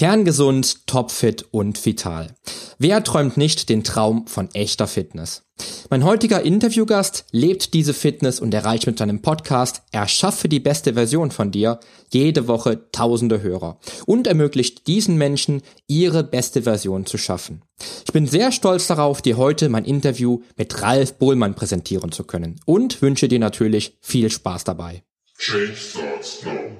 Kerngesund, topfit und vital. Wer träumt nicht den Traum von echter Fitness? Mein heutiger Interviewgast lebt diese Fitness und erreicht mit seinem Podcast Erschaffe die beste Version von dir jede Woche tausende Hörer und ermöglicht diesen Menschen ihre beste Version zu schaffen. Ich bin sehr stolz darauf, dir heute mein Interview mit Ralf Bohlmann präsentieren zu können und wünsche dir natürlich viel Spaß dabei. Change starts now.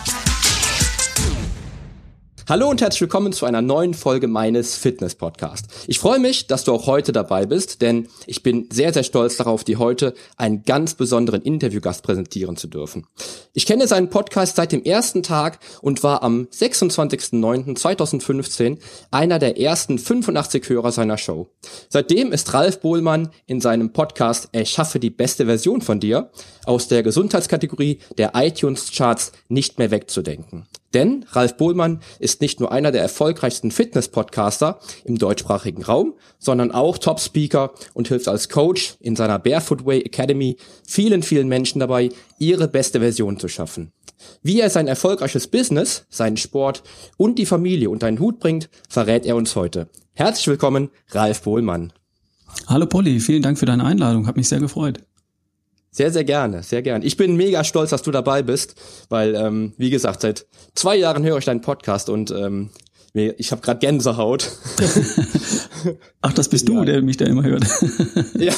Hallo und herzlich willkommen zu einer neuen Folge meines Fitness Podcasts. Ich freue mich, dass du auch heute dabei bist, denn ich bin sehr, sehr stolz darauf, dir heute einen ganz besonderen Interviewgast präsentieren zu dürfen. Ich kenne seinen Podcast seit dem ersten Tag und war am 26.09.2015 einer der ersten 85 Hörer seiner Show. Seitdem ist Ralf Bohlmann in seinem Podcast Erschaffe die beste Version von dir aus der Gesundheitskategorie der iTunes Charts nicht mehr wegzudenken. Denn Ralf Bohlmann ist nicht nur einer der erfolgreichsten Fitness-Podcaster im deutschsprachigen Raum, sondern auch Top-Speaker und hilft als Coach in seiner Barefoot Way Academy vielen, vielen Menschen dabei, ihre beste Version zu schaffen. Wie er sein erfolgreiches Business, seinen Sport und die Familie unter einen Hut bringt, verrät er uns heute. Herzlich willkommen, Ralf Bohlmann. Hallo Polly, vielen Dank für deine Einladung, hat mich sehr gefreut. Sehr, sehr gerne, sehr gerne. Ich bin mega stolz, dass du dabei bist, weil, ähm, wie gesagt, seit zwei Jahren höre ich deinen Podcast und ähm, ich habe gerade Gänsehaut. Ach, das bist du, ja. der mich da immer hört. ja,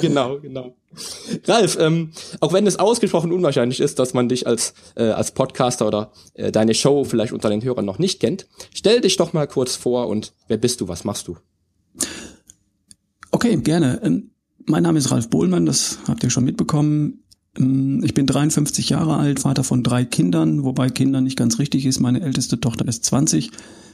genau, genau. Ralf, ähm, auch wenn es ausgesprochen unwahrscheinlich ist, dass man dich als äh, als Podcaster oder äh, deine Show vielleicht unter den Hörern noch nicht kennt, stell dich doch mal kurz vor und wer bist du, was machst du? Okay, gerne. Mein Name ist Ralf Bohlmann, das habt ihr schon mitbekommen. Ähm, ich bin 53 Jahre alt, Vater von drei Kindern, wobei Kinder nicht ganz richtig ist. Meine älteste Tochter ist 20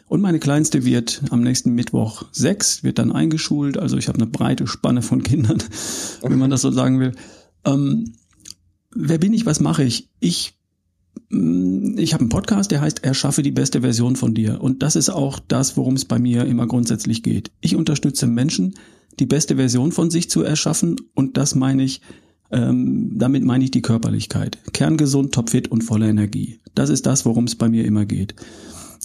und meine kleinste wird am nächsten Mittwoch sechs, wird dann eingeschult. Also ich habe eine breite Spanne von Kindern, wenn man das so sagen will. Ähm, wer bin ich? Was mache ich? Ich mm, ich habe einen Podcast, der heißt Erschaffe die beste Version von dir. Und das ist auch das, worum es bei mir immer grundsätzlich geht. Ich unterstütze Menschen, die beste Version von sich zu erschaffen. Und das meine ich, ähm, damit meine ich die Körperlichkeit. Kerngesund, topfit und voller Energie. Das ist das, worum es bei mir immer geht.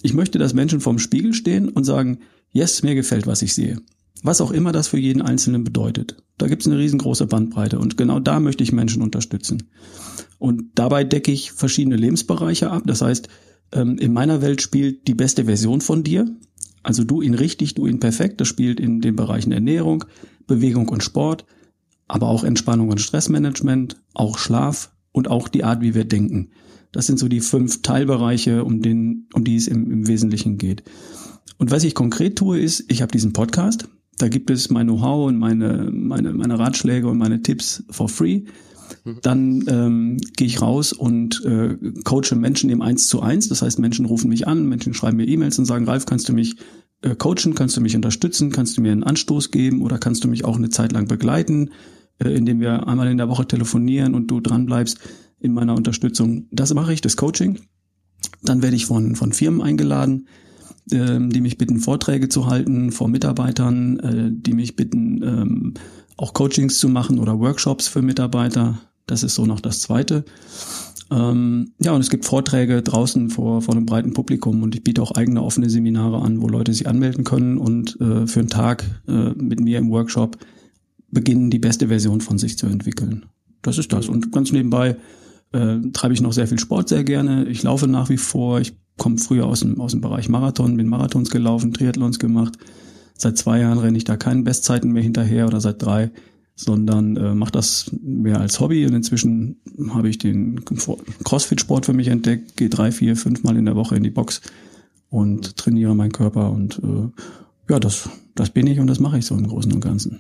Ich möchte, dass Menschen vorm Spiegel stehen und sagen, yes, mir gefällt, was ich sehe. Was auch immer das für jeden Einzelnen bedeutet. Da gibt es eine riesengroße Bandbreite und genau da möchte ich Menschen unterstützen. Und dabei decke ich verschiedene Lebensbereiche ab. Das heißt, ähm, in meiner Welt spielt die beste Version von dir, also du ihn richtig, du ihn perfekt. Das spielt in den Bereichen Ernährung, Bewegung und Sport, aber auch Entspannung und Stressmanagement, auch Schlaf und auch die Art, wie wir denken. Das sind so die fünf Teilbereiche, um, den, um die es im, im Wesentlichen geht. Und was ich konkret tue, ist, ich habe diesen Podcast. Da gibt es mein Know-how und meine, meine, meine Ratschläge und meine Tipps for free. Mhm. Dann ähm, gehe ich raus und äh, coache Menschen im Eins zu eins. Das heißt, Menschen rufen mich an, Menschen schreiben mir E-Mails und sagen, Ralf, kannst du mich äh, coachen, kannst du mich unterstützen, kannst du mir einen Anstoß geben oder kannst du mich auch eine Zeit lang begleiten, äh, indem wir einmal in der Woche telefonieren und du dran bleibst in meiner Unterstützung. Das mache ich, das Coaching. Dann werde ich von, von Firmen eingeladen, ähm, die mich bitten, Vorträge zu halten vor Mitarbeitern, äh, die mich bitten, ähm, auch Coachings zu machen oder Workshops für Mitarbeiter. Das ist so noch das Zweite. Ähm, ja, und es gibt Vorträge draußen vor, vor einem breiten Publikum und ich biete auch eigene offene Seminare an, wo Leute sich anmelden können und äh, für einen Tag äh, mit mir im Workshop beginnen, die beste Version von sich zu entwickeln. Das ist das. Und ganz nebenbei äh, treibe ich noch sehr viel Sport sehr gerne. Ich laufe nach wie vor. Ich komme früher aus dem, aus dem Bereich Marathon, bin Marathons gelaufen, Triathlons gemacht. Seit zwei Jahren renne ich da keinen Bestzeiten mehr hinterher oder seit drei, sondern äh, mache das mehr als Hobby. Und inzwischen habe ich den Crossfit-Sport für mich entdeckt, gehe drei, vier, fünf Mal in der Woche in die Box und trainiere meinen Körper. Und äh, ja, das, das bin ich und das mache ich so im Großen und Ganzen.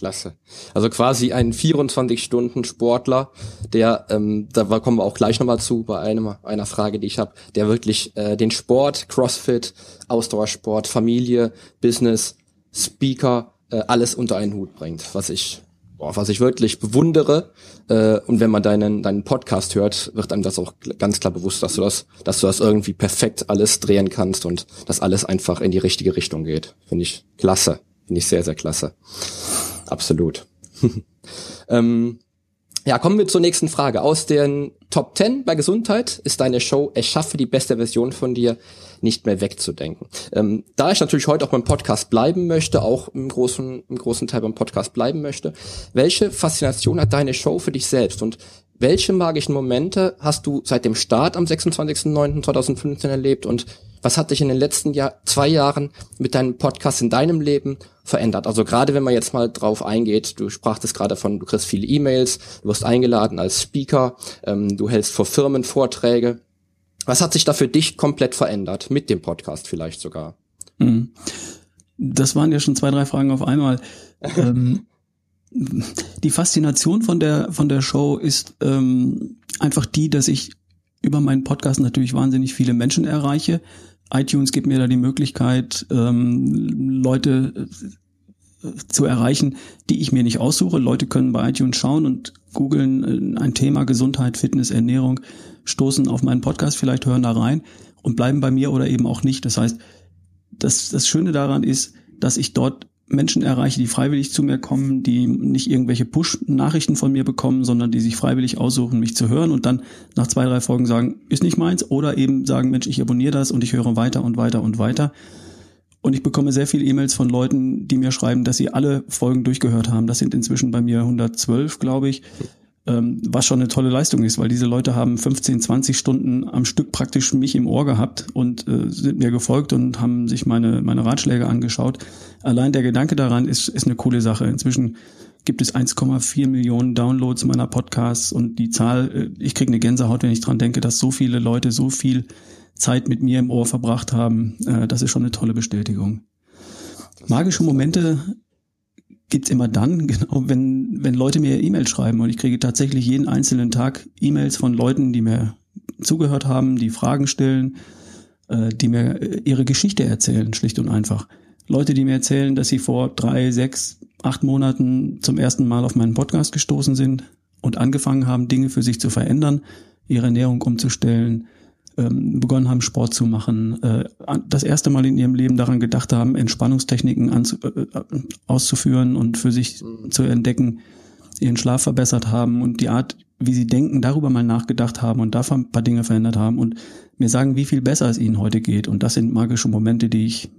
Klasse. Also quasi ein 24-Stunden-Sportler, der, ähm, da kommen wir auch gleich nochmal zu bei einem, einer Frage, die ich habe, der wirklich äh, den Sport, Crossfit, Ausdauersport, Familie, Business, Speaker, äh, alles unter einen Hut bringt, was ich boah, was ich wirklich bewundere. Äh, und wenn man deinen, deinen Podcast hört, wird einem das auch ganz klar bewusst, dass du das, dass du das irgendwie perfekt alles drehen kannst und dass alles einfach in die richtige Richtung geht. Finde ich klasse. Finde ich sehr, sehr klasse. Absolut. ähm, ja, kommen wir zur nächsten Frage. Aus den Top 10 bei Gesundheit ist deine Show Erschaffe die beste Version von dir nicht mehr wegzudenken. Ähm, da ich natürlich heute auch beim Podcast bleiben möchte, auch im großen, im großen Teil beim Podcast bleiben möchte, welche Faszination hat deine Show für dich selbst und welche magischen Momente hast du seit dem Start am 26.09.2015 erlebt und was hat dich in den letzten Jahr, zwei Jahren mit deinem Podcast in deinem Leben verändert? Also gerade wenn man jetzt mal drauf eingeht, du sprachtest gerade von, du kriegst viele E-Mails, du wirst eingeladen als Speaker, ähm, du hältst vor Firmen Vorträge. Was hat sich da für dich komplett verändert? Mit dem Podcast vielleicht sogar? Mhm. Das waren ja schon zwei, drei Fragen auf einmal. ähm, die Faszination von der, von der Show ist ähm, einfach die, dass ich über meinen Podcast natürlich wahnsinnig viele Menschen erreiche. iTunes gibt mir da die Möglichkeit, ähm, Leute äh, zu erreichen, die ich mir nicht aussuche. Leute können bei iTunes schauen und googeln äh, ein Thema Gesundheit, Fitness, Ernährung, stoßen auf meinen Podcast, vielleicht hören da rein und bleiben bei mir oder eben auch nicht. Das heißt, das, das Schöne daran ist, dass ich dort Menschen erreiche, die freiwillig zu mir kommen, die nicht irgendwelche Push-Nachrichten von mir bekommen, sondern die sich freiwillig aussuchen, mich zu hören und dann nach zwei, drei Folgen sagen, ist nicht meins oder eben sagen, Mensch, ich abonniere das und ich höre weiter und weiter und weiter. Und ich bekomme sehr viele E-Mails von Leuten, die mir schreiben, dass sie alle Folgen durchgehört haben. Das sind inzwischen bei mir 112, glaube ich was schon eine tolle Leistung ist, weil diese Leute haben 15, 20 Stunden am Stück praktisch mich im Ohr gehabt und äh, sind mir gefolgt und haben sich meine, meine Ratschläge angeschaut. Allein der Gedanke daran ist, ist eine coole Sache. Inzwischen gibt es 1,4 Millionen Downloads meiner Podcasts und die Zahl, äh, ich kriege eine Gänsehaut, wenn ich dran denke, dass so viele Leute so viel Zeit mit mir im Ohr verbracht haben. Äh, das ist schon eine tolle Bestätigung. Magische Momente gibt's immer dann, genau, wenn, wenn Leute mir E-Mails schreiben und ich kriege tatsächlich jeden einzelnen Tag E-Mails von Leuten, die mir zugehört haben, die Fragen stellen, äh, die mir äh, ihre Geschichte erzählen, schlicht und einfach. Leute, die mir erzählen, dass sie vor drei, sechs, acht Monaten zum ersten Mal auf meinen Podcast gestoßen sind und angefangen haben, Dinge für sich zu verändern, ihre Ernährung umzustellen, begonnen haben, Sport zu machen, äh, das erste Mal in ihrem Leben daran gedacht haben, Entspannungstechniken äh, äh, auszuführen und für sich mhm. zu entdecken, ihren Schlaf verbessert haben und die Art, wie sie denken, darüber mal nachgedacht haben und davon ein paar Dinge verändert haben und mir sagen, wie viel besser es ihnen heute geht. Und das sind magische Momente, die ich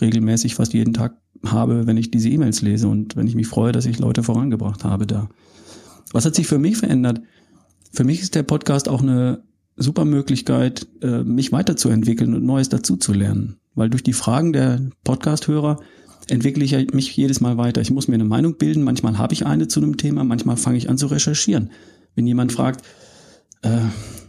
regelmäßig fast jeden Tag habe, wenn ich diese E-Mails lese und wenn ich mich freue, dass ich Leute vorangebracht habe da. Was hat sich für mich verändert? Für mich ist der Podcast auch eine super Möglichkeit, äh, mich weiterzuentwickeln und Neues dazuzulernen. Weil durch die Fragen der Podcast-Hörer entwickle ich mich jedes Mal weiter. Ich muss mir eine Meinung bilden. Manchmal habe ich eine zu einem Thema, manchmal fange ich an zu recherchieren. Wenn jemand fragt, äh,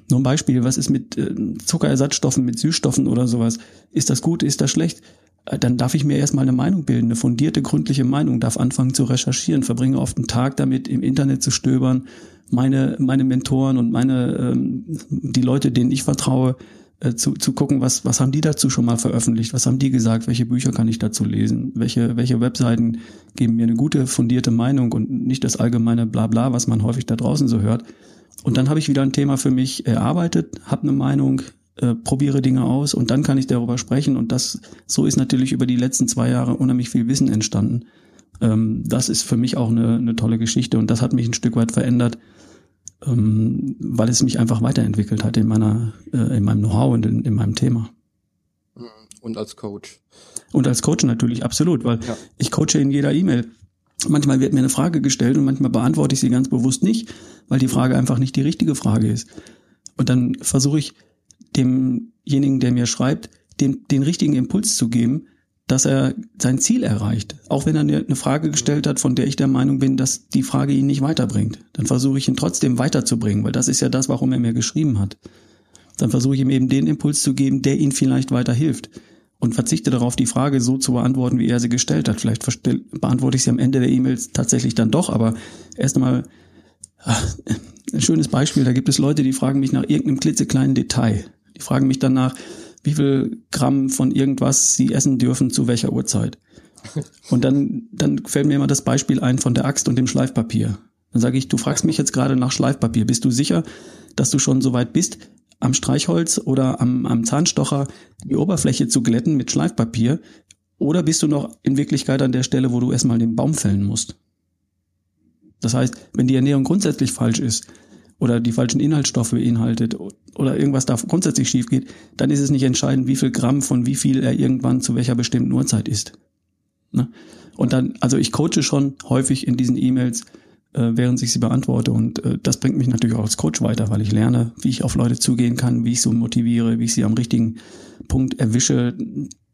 nur ein Beispiel, was ist mit äh, Zuckerersatzstoffen, mit Süßstoffen oder sowas? Ist das gut, ist das schlecht? Äh, dann darf ich mir erstmal eine Meinung bilden, eine fundierte, gründliche Meinung, darf anfangen zu recherchieren, verbringe oft einen Tag damit, im Internet zu stöbern, meine, meine Mentoren und meine, ähm, die Leute, denen ich vertraue, äh, zu, zu gucken, was, was haben die dazu schon mal veröffentlicht, was haben die gesagt, welche Bücher kann ich dazu lesen, welche, welche Webseiten geben mir eine gute, fundierte Meinung und nicht das allgemeine Blabla, was man häufig da draußen so hört. Und dann habe ich wieder ein Thema für mich erarbeitet, habe eine Meinung, äh, probiere Dinge aus und dann kann ich darüber sprechen. Und das, so ist natürlich über die letzten zwei Jahre unheimlich viel Wissen entstanden. Ähm, das ist für mich auch eine, eine tolle Geschichte und das hat mich ein Stück weit verändert ähm, weil es mich einfach weiterentwickelt hat in meiner, äh, in meinem Know-how und in, in meinem Thema. Und als Coach. Und als Coach natürlich, absolut, weil ja. ich coache in jeder E-Mail. Manchmal wird mir eine Frage gestellt und manchmal beantworte ich sie ganz bewusst nicht, weil die Frage einfach nicht die richtige Frage ist. Und dann versuche ich demjenigen, der mir schreibt, den, den richtigen Impuls zu geben, dass er sein Ziel erreicht. Auch wenn er eine Frage gestellt hat, von der ich der Meinung bin, dass die Frage ihn nicht weiterbringt. Dann versuche ich ihn trotzdem weiterzubringen, weil das ist ja das, warum er mir geschrieben hat. Dann versuche ich ihm eben den Impuls zu geben, der ihn vielleicht weiterhilft. und verzichte darauf, die Frage so zu beantworten, wie er sie gestellt hat. Vielleicht beantworte ich sie am Ende der E-Mails tatsächlich dann doch, aber erst einmal ein schönes Beispiel, da gibt es Leute, die fragen mich nach irgendeinem klitzekleinen Detail. Die fragen mich danach, wie viel Gramm von irgendwas sie essen dürfen, zu welcher Uhrzeit. Und dann, dann fällt mir immer das Beispiel ein von der Axt und dem Schleifpapier. Dann sage ich, du fragst mich jetzt gerade nach Schleifpapier. Bist du sicher, dass du schon so weit bist, am Streichholz oder am, am Zahnstocher die Oberfläche zu glätten mit Schleifpapier? Oder bist du noch in Wirklichkeit an der Stelle, wo du erstmal den Baum fällen musst? Das heißt, wenn die Ernährung grundsätzlich falsch ist oder die falschen Inhaltsstoffe beinhaltet oder irgendwas da grundsätzlich schief geht, dann ist es nicht entscheidend, wie viel Gramm von wie viel er irgendwann zu welcher bestimmten Uhrzeit isst. Ne? Und dann, also ich coache schon häufig in diesen E-Mails, äh, während ich sie beantworte. Und äh, das bringt mich natürlich auch als Coach weiter, weil ich lerne, wie ich auf Leute zugehen kann, wie ich sie motiviere, wie ich sie am richtigen Punkt erwische,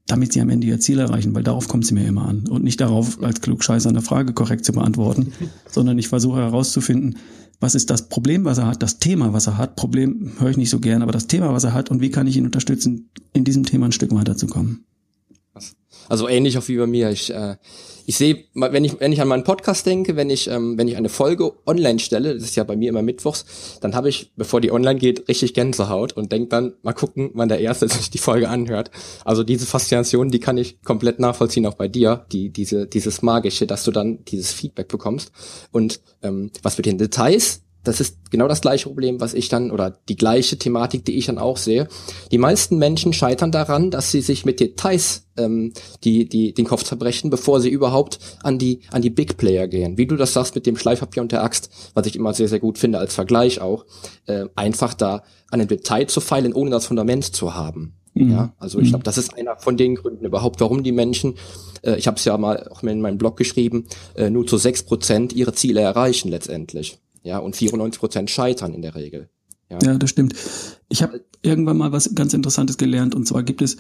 damit sie am Ende ihr Ziel erreichen, weil darauf kommt sie mir immer an. Und nicht darauf, als Klugscheißer eine Frage korrekt zu beantworten, sondern ich versuche herauszufinden, was ist das Problem, was er hat, das Thema, was er hat. Problem höre ich nicht so gern, aber das Thema, was er hat und wie kann ich ihn unterstützen, in diesem Thema ein Stück weiterzukommen. Also ähnlich auch wie bei mir. Ich, äh, ich sehe, wenn ich, wenn ich an meinen Podcast denke, wenn ich, ähm, wenn ich eine Folge online stelle, das ist ja bei mir immer mittwochs, dann habe ich, bevor die online geht, richtig Gänsehaut und denke dann, mal gucken, wann der Erste sich die Folge anhört. Also diese Faszination, die kann ich komplett nachvollziehen, auch bei dir, die, diese, dieses Magische, dass du dann dieses Feedback bekommst. Und ähm, was mit den Details, das ist genau das gleiche Problem, was ich dann, oder die gleiche Thematik, die ich dann auch sehe. Die meisten Menschen scheitern daran, dass sie sich mit Details ähm, die, die, den Kopf zerbrechen, bevor sie überhaupt an die, an die Big Player gehen. Wie du das sagst mit dem Schleifpapier und der Axt, was ich immer sehr, sehr gut finde als Vergleich auch, äh, einfach da an dem Detail zu feilen, ohne das Fundament zu haben. Mhm. Ja, also ich mhm. glaube, das ist einer von den Gründen überhaupt, warum die Menschen, äh, ich habe es ja mal auch in meinem Blog geschrieben, äh, nur zu sechs Prozent ihre Ziele erreichen letztendlich. Ja, und 94 Prozent scheitern in der Regel. Ja, ja das stimmt. Ich habe irgendwann mal was ganz Interessantes gelernt und zwar gibt es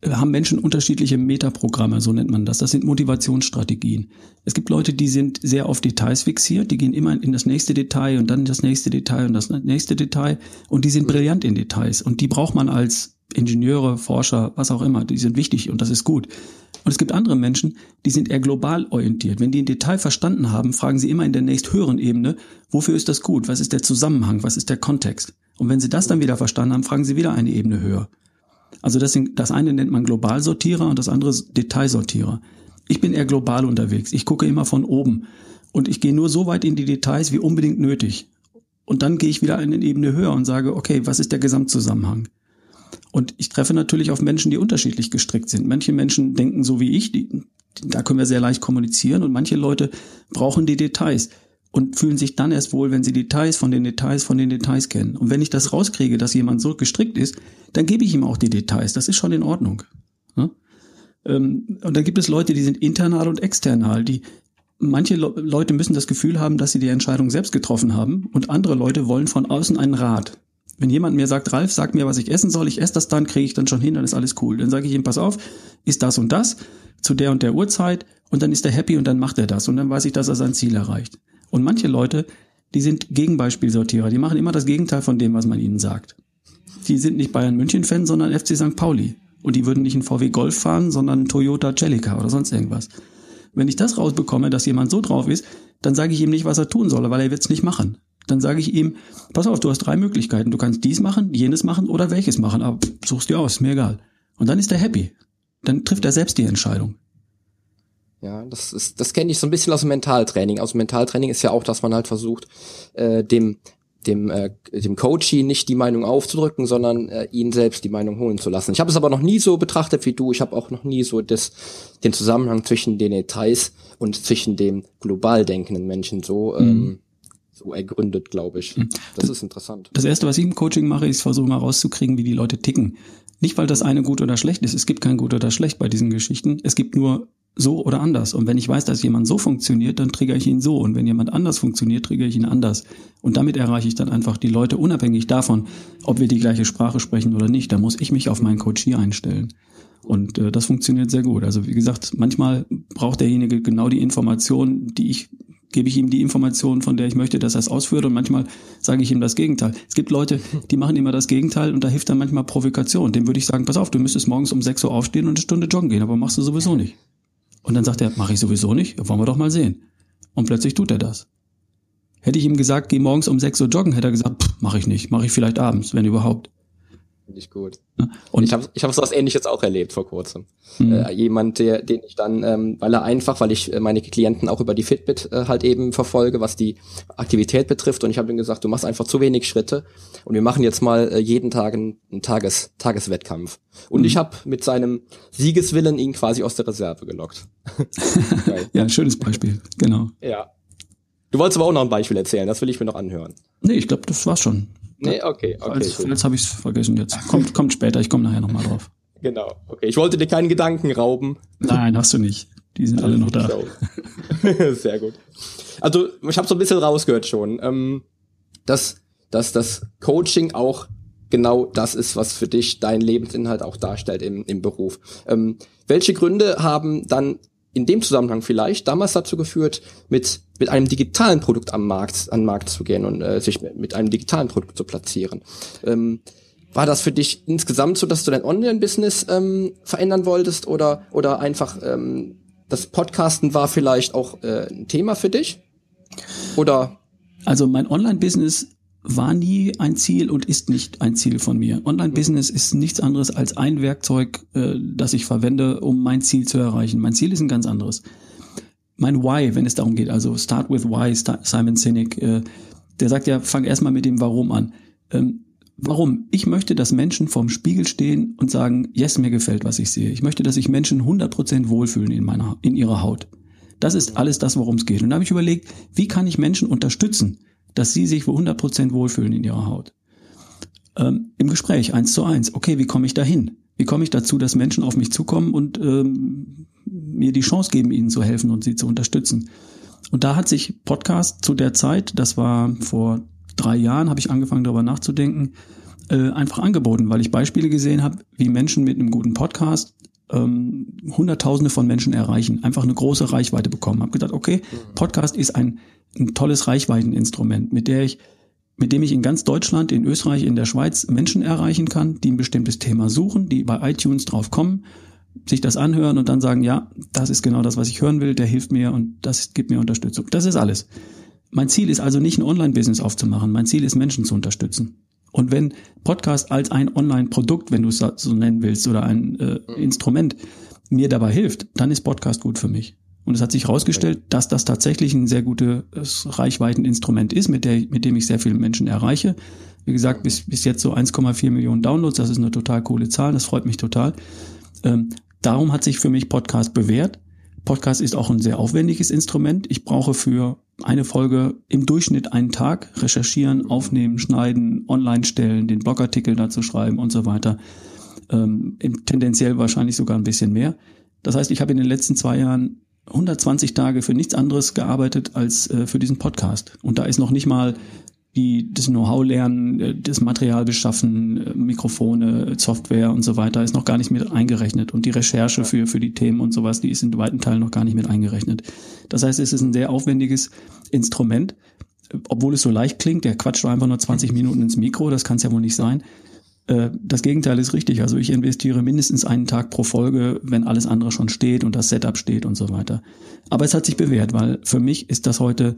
äh, haben Menschen unterschiedliche Metaprogramme, so nennt man das. Das sind Motivationsstrategien. Es gibt Leute, die sind sehr auf Details fixiert, die gehen immer in das nächste Detail und dann das nächste Detail und das nächste Detail und die sind mhm. brillant in Details und die braucht man als Ingenieure, Forscher, was auch immer, die sind wichtig und das ist gut. Und es gibt andere Menschen, die sind eher global orientiert. Wenn die ein Detail verstanden haben, fragen sie immer in der nächsthöheren Ebene, wofür ist das gut? Was ist der Zusammenhang? Was ist der Kontext? Und wenn sie das dann wieder verstanden haben, fragen sie wieder eine Ebene höher. Also das, das eine nennt man Globalsortierer und das andere Detailsortierer. Ich bin eher global unterwegs. Ich gucke immer von oben. Und ich gehe nur so weit in die Details wie unbedingt nötig. Und dann gehe ich wieder eine Ebene höher und sage, okay, was ist der Gesamtzusammenhang? Und ich treffe natürlich auf Menschen, die unterschiedlich gestrickt sind. Manche Menschen denken so wie ich, die, da können wir sehr leicht kommunizieren und manche Leute brauchen die Details und fühlen sich dann erst wohl, wenn sie Details von den Details von den Details kennen. Und wenn ich das rauskriege, dass jemand so gestrickt ist, dann gebe ich ihm auch die Details. Das ist schon in Ordnung. Ja? Ähm, und dann gibt es Leute, die sind internal und external, die manche Leute müssen das Gefühl haben, dass sie die Entscheidung selbst getroffen haben und andere Leute wollen von außen einen Rat. Wenn jemand mir sagt, Ralf, sag mir, was ich essen soll, ich esse das dann, kriege ich dann schon hin, dann ist alles cool. Dann sage ich ihm, pass auf, ist das und das zu der und der Uhrzeit und dann ist er happy und dann macht er das und dann weiß ich, dass er sein Ziel erreicht. Und manche Leute, die sind Gegenbeispielsortierer, die machen immer das Gegenteil von dem, was man ihnen sagt. Die sind nicht Bayern München Fan, sondern FC St. Pauli. Und die würden nicht einen VW Golf fahren, sondern einen Toyota Celica oder sonst irgendwas. Wenn ich das rausbekomme, dass jemand so drauf ist, dann sage ich ihm nicht, was er tun soll, weil er wird's nicht machen dann sage ich ihm, pass auf, du hast drei Möglichkeiten. Du kannst dies machen, jenes machen oder welches machen, aber suchst dir aus, mir egal. Und dann ist er happy. Dann trifft er selbst die Entscheidung. Ja, das ist, das kenne ich so ein bisschen aus dem Mentaltraining. Aus dem Mentaltraining ist ja auch, dass man halt versucht, äh, dem dem äh, dem Coachie nicht die Meinung aufzudrücken, sondern äh, ihn selbst die Meinung holen zu lassen. Ich habe es aber noch nie so betrachtet wie du. Ich habe auch noch nie so das den Zusammenhang zwischen den Details und zwischen dem global denkenden Menschen so ähm, mhm so ergründet, glaube ich. Hm. Das ist interessant. Das erste, was ich im Coaching mache, ist versuche mal rauszukriegen, wie die Leute ticken. Nicht, weil das eine gut oder schlecht ist. Es gibt kein gut oder schlecht bei diesen Geschichten. Es gibt nur so oder anders. Und wenn ich weiß, dass jemand so funktioniert, dann trigger ich ihn so. Und wenn jemand anders funktioniert, trigger ich ihn anders. Und damit erreiche ich dann einfach die Leute unabhängig davon, ob wir die gleiche Sprache sprechen oder nicht. Da muss ich mich auf meinen Coach hier einstellen. Und äh, das funktioniert sehr gut. Also wie gesagt, manchmal braucht derjenige genau die Information, die ich gebe ich ihm die Information, von der ich möchte, dass er es ausführt und manchmal sage ich ihm das Gegenteil. Es gibt Leute, die machen immer das Gegenteil und da hilft dann manchmal Provokation. Dem würde ich sagen, pass auf, du müsstest morgens um 6 Uhr aufstehen und eine Stunde joggen gehen, aber machst du sowieso nicht. Und dann sagt er, mache ich sowieso nicht, wollen wir doch mal sehen. Und plötzlich tut er das. Hätte ich ihm gesagt, geh morgens um 6 Uhr joggen, hätte er gesagt, mache ich nicht, mache ich vielleicht abends, wenn überhaupt. Finde ich gut. Und ich habe ich hab was ähnliches auch erlebt vor kurzem. Mhm. Äh, jemand, der, den ich dann, ähm, weil er einfach, weil ich äh, meine Klienten auch über die Fitbit äh, halt eben verfolge, was die Aktivität betrifft. Und ich habe ihm gesagt, du machst einfach zu wenig Schritte und wir machen jetzt mal äh, jeden Tag einen, einen Tages, Tageswettkampf. Und mhm. ich habe mit seinem Siegeswillen ihn quasi aus der Reserve gelockt. ja, schönes Beispiel, genau. Ja. Du wolltest aber auch noch ein Beispiel erzählen, das will ich mir noch anhören. Nee, ich glaube, das war's schon. Nee, okay, okay. Als, jetzt habe ich es vergessen jetzt. Kommt, kommt später, ich komme nachher nochmal drauf. Genau, okay. Ich wollte dir keinen Gedanken rauben. Nein, hast du nicht. Die sind alle noch da. Sehr gut. Also, ich habe so ein bisschen rausgehört schon, ähm, dass, dass das Coaching auch genau das ist, was für dich dein Lebensinhalt auch darstellt im, im Beruf. Ähm, welche Gründe haben dann in dem Zusammenhang vielleicht damals dazu geführt, mit, mit einem digitalen Produkt am Markt, an Markt zu gehen und äh, sich mit, mit einem digitalen Produkt zu platzieren. Ähm, war das für dich insgesamt so, dass du dein Online-Business ähm, verändern wolltest oder, oder einfach ähm, das Podcasten war vielleicht auch äh, ein Thema für dich? Oder? Also mein Online-Business war nie ein Ziel und ist nicht ein Ziel von mir. Online-Business ist nichts anderes als ein Werkzeug, äh, das ich verwende, um mein Ziel zu erreichen. Mein Ziel ist ein ganz anderes. Mein Why, wenn es darum geht, also Start with Why, Simon Sinek, äh, der sagt ja, fang erstmal mit dem Warum an. Ähm, warum? Ich möchte, dass Menschen vorm Spiegel stehen und sagen, yes, mir gefällt, was ich sehe. Ich möchte, dass sich Menschen 100% wohlfühlen in meiner, in ihrer Haut. Das ist alles das, worum es geht. Und da habe ich überlegt, wie kann ich Menschen unterstützen, dass sie sich 100% wohlfühlen in ihrer Haut. Ähm, Im Gespräch, eins zu eins. Okay, wie komme ich dahin? Wie komme ich dazu, dass Menschen auf mich zukommen und ähm, mir die Chance geben, ihnen zu helfen und sie zu unterstützen? Und da hat sich Podcast zu der Zeit, das war vor drei Jahren, habe ich angefangen darüber nachzudenken, äh, einfach angeboten, weil ich Beispiele gesehen habe, wie Menschen mit einem guten Podcast ähm, Hunderttausende von Menschen erreichen, einfach eine große Reichweite bekommen. Habe gedacht, okay, mhm. Podcast ist ein ein tolles Reichweiteninstrument, mit der ich mit dem ich in ganz Deutschland, in Österreich, in der Schweiz Menschen erreichen kann, die ein bestimmtes Thema suchen, die bei iTunes drauf kommen, sich das anhören und dann sagen, ja, das ist genau das, was ich hören will, der hilft mir und das gibt mir Unterstützung. Das ist alles. Mein Ziel ist also nicht ein Online-Business aufzumachen. Mein Ziel ist, Menschen zu unterstützen. Und wenn Podcast als ein Online-Produkt, wenn du es so nennen willst, oder ein äh, Instrument mir dabei hilft, dann ist Podcast gut für mich. Und es hat sich herausgestellt, dass das tatsächlich ein sehr gutes Reichweiteninstrument ist, mit, der, mit dem ich sehr viele Menschen erreiche. Wie gesagt, bis, bis jetzt so 1,4 Millionen Downloads, das ist eine total coole Zahl, das freut mich total. Ähm, darum hat sich für mich Podcast bewährt. Podcast ist auch ein sehr aufwendiges Instrument. Ich brauche für eine Folge im Durchschnitt einen Tag recherchieren, aufnehmen, schneiden, online stellen, den Blogartikel dazu schreiben und so weiter. Ähm, tendenziell wahrscheinlich sogar ein bisschen mehr. Das heißt, ich habe in den letzten zwei Jahren 120 Tage für nichts anderes gearbeitet als äh, für diesen Podcast. Und da ist noch nicht mal die, das Know-how lernen, äh, das Material beschaffen, äh, Mikrofone, Software und so weiter ist noch gar nicht mit eingerechnet. Und die Recherche für, für die Themen und sowas, die ist in weiten Teilen noch gar nicht mit eingerechnet. Das heißt, es ist ein sehr aufwendiges Instrument, obwohl es so leicht klingt, der quatscht einfach nur 20 Minuten ins Mikro, das kann es ja wohl nicht sein. Äh, das Gegenteil ist richtig. Also ich investiere mindestens einen Tag pro Folge, wenn alles andere schon steht und das Setup steht und so weiter. Aber es hat sich bewährt, weil für mich ist das heute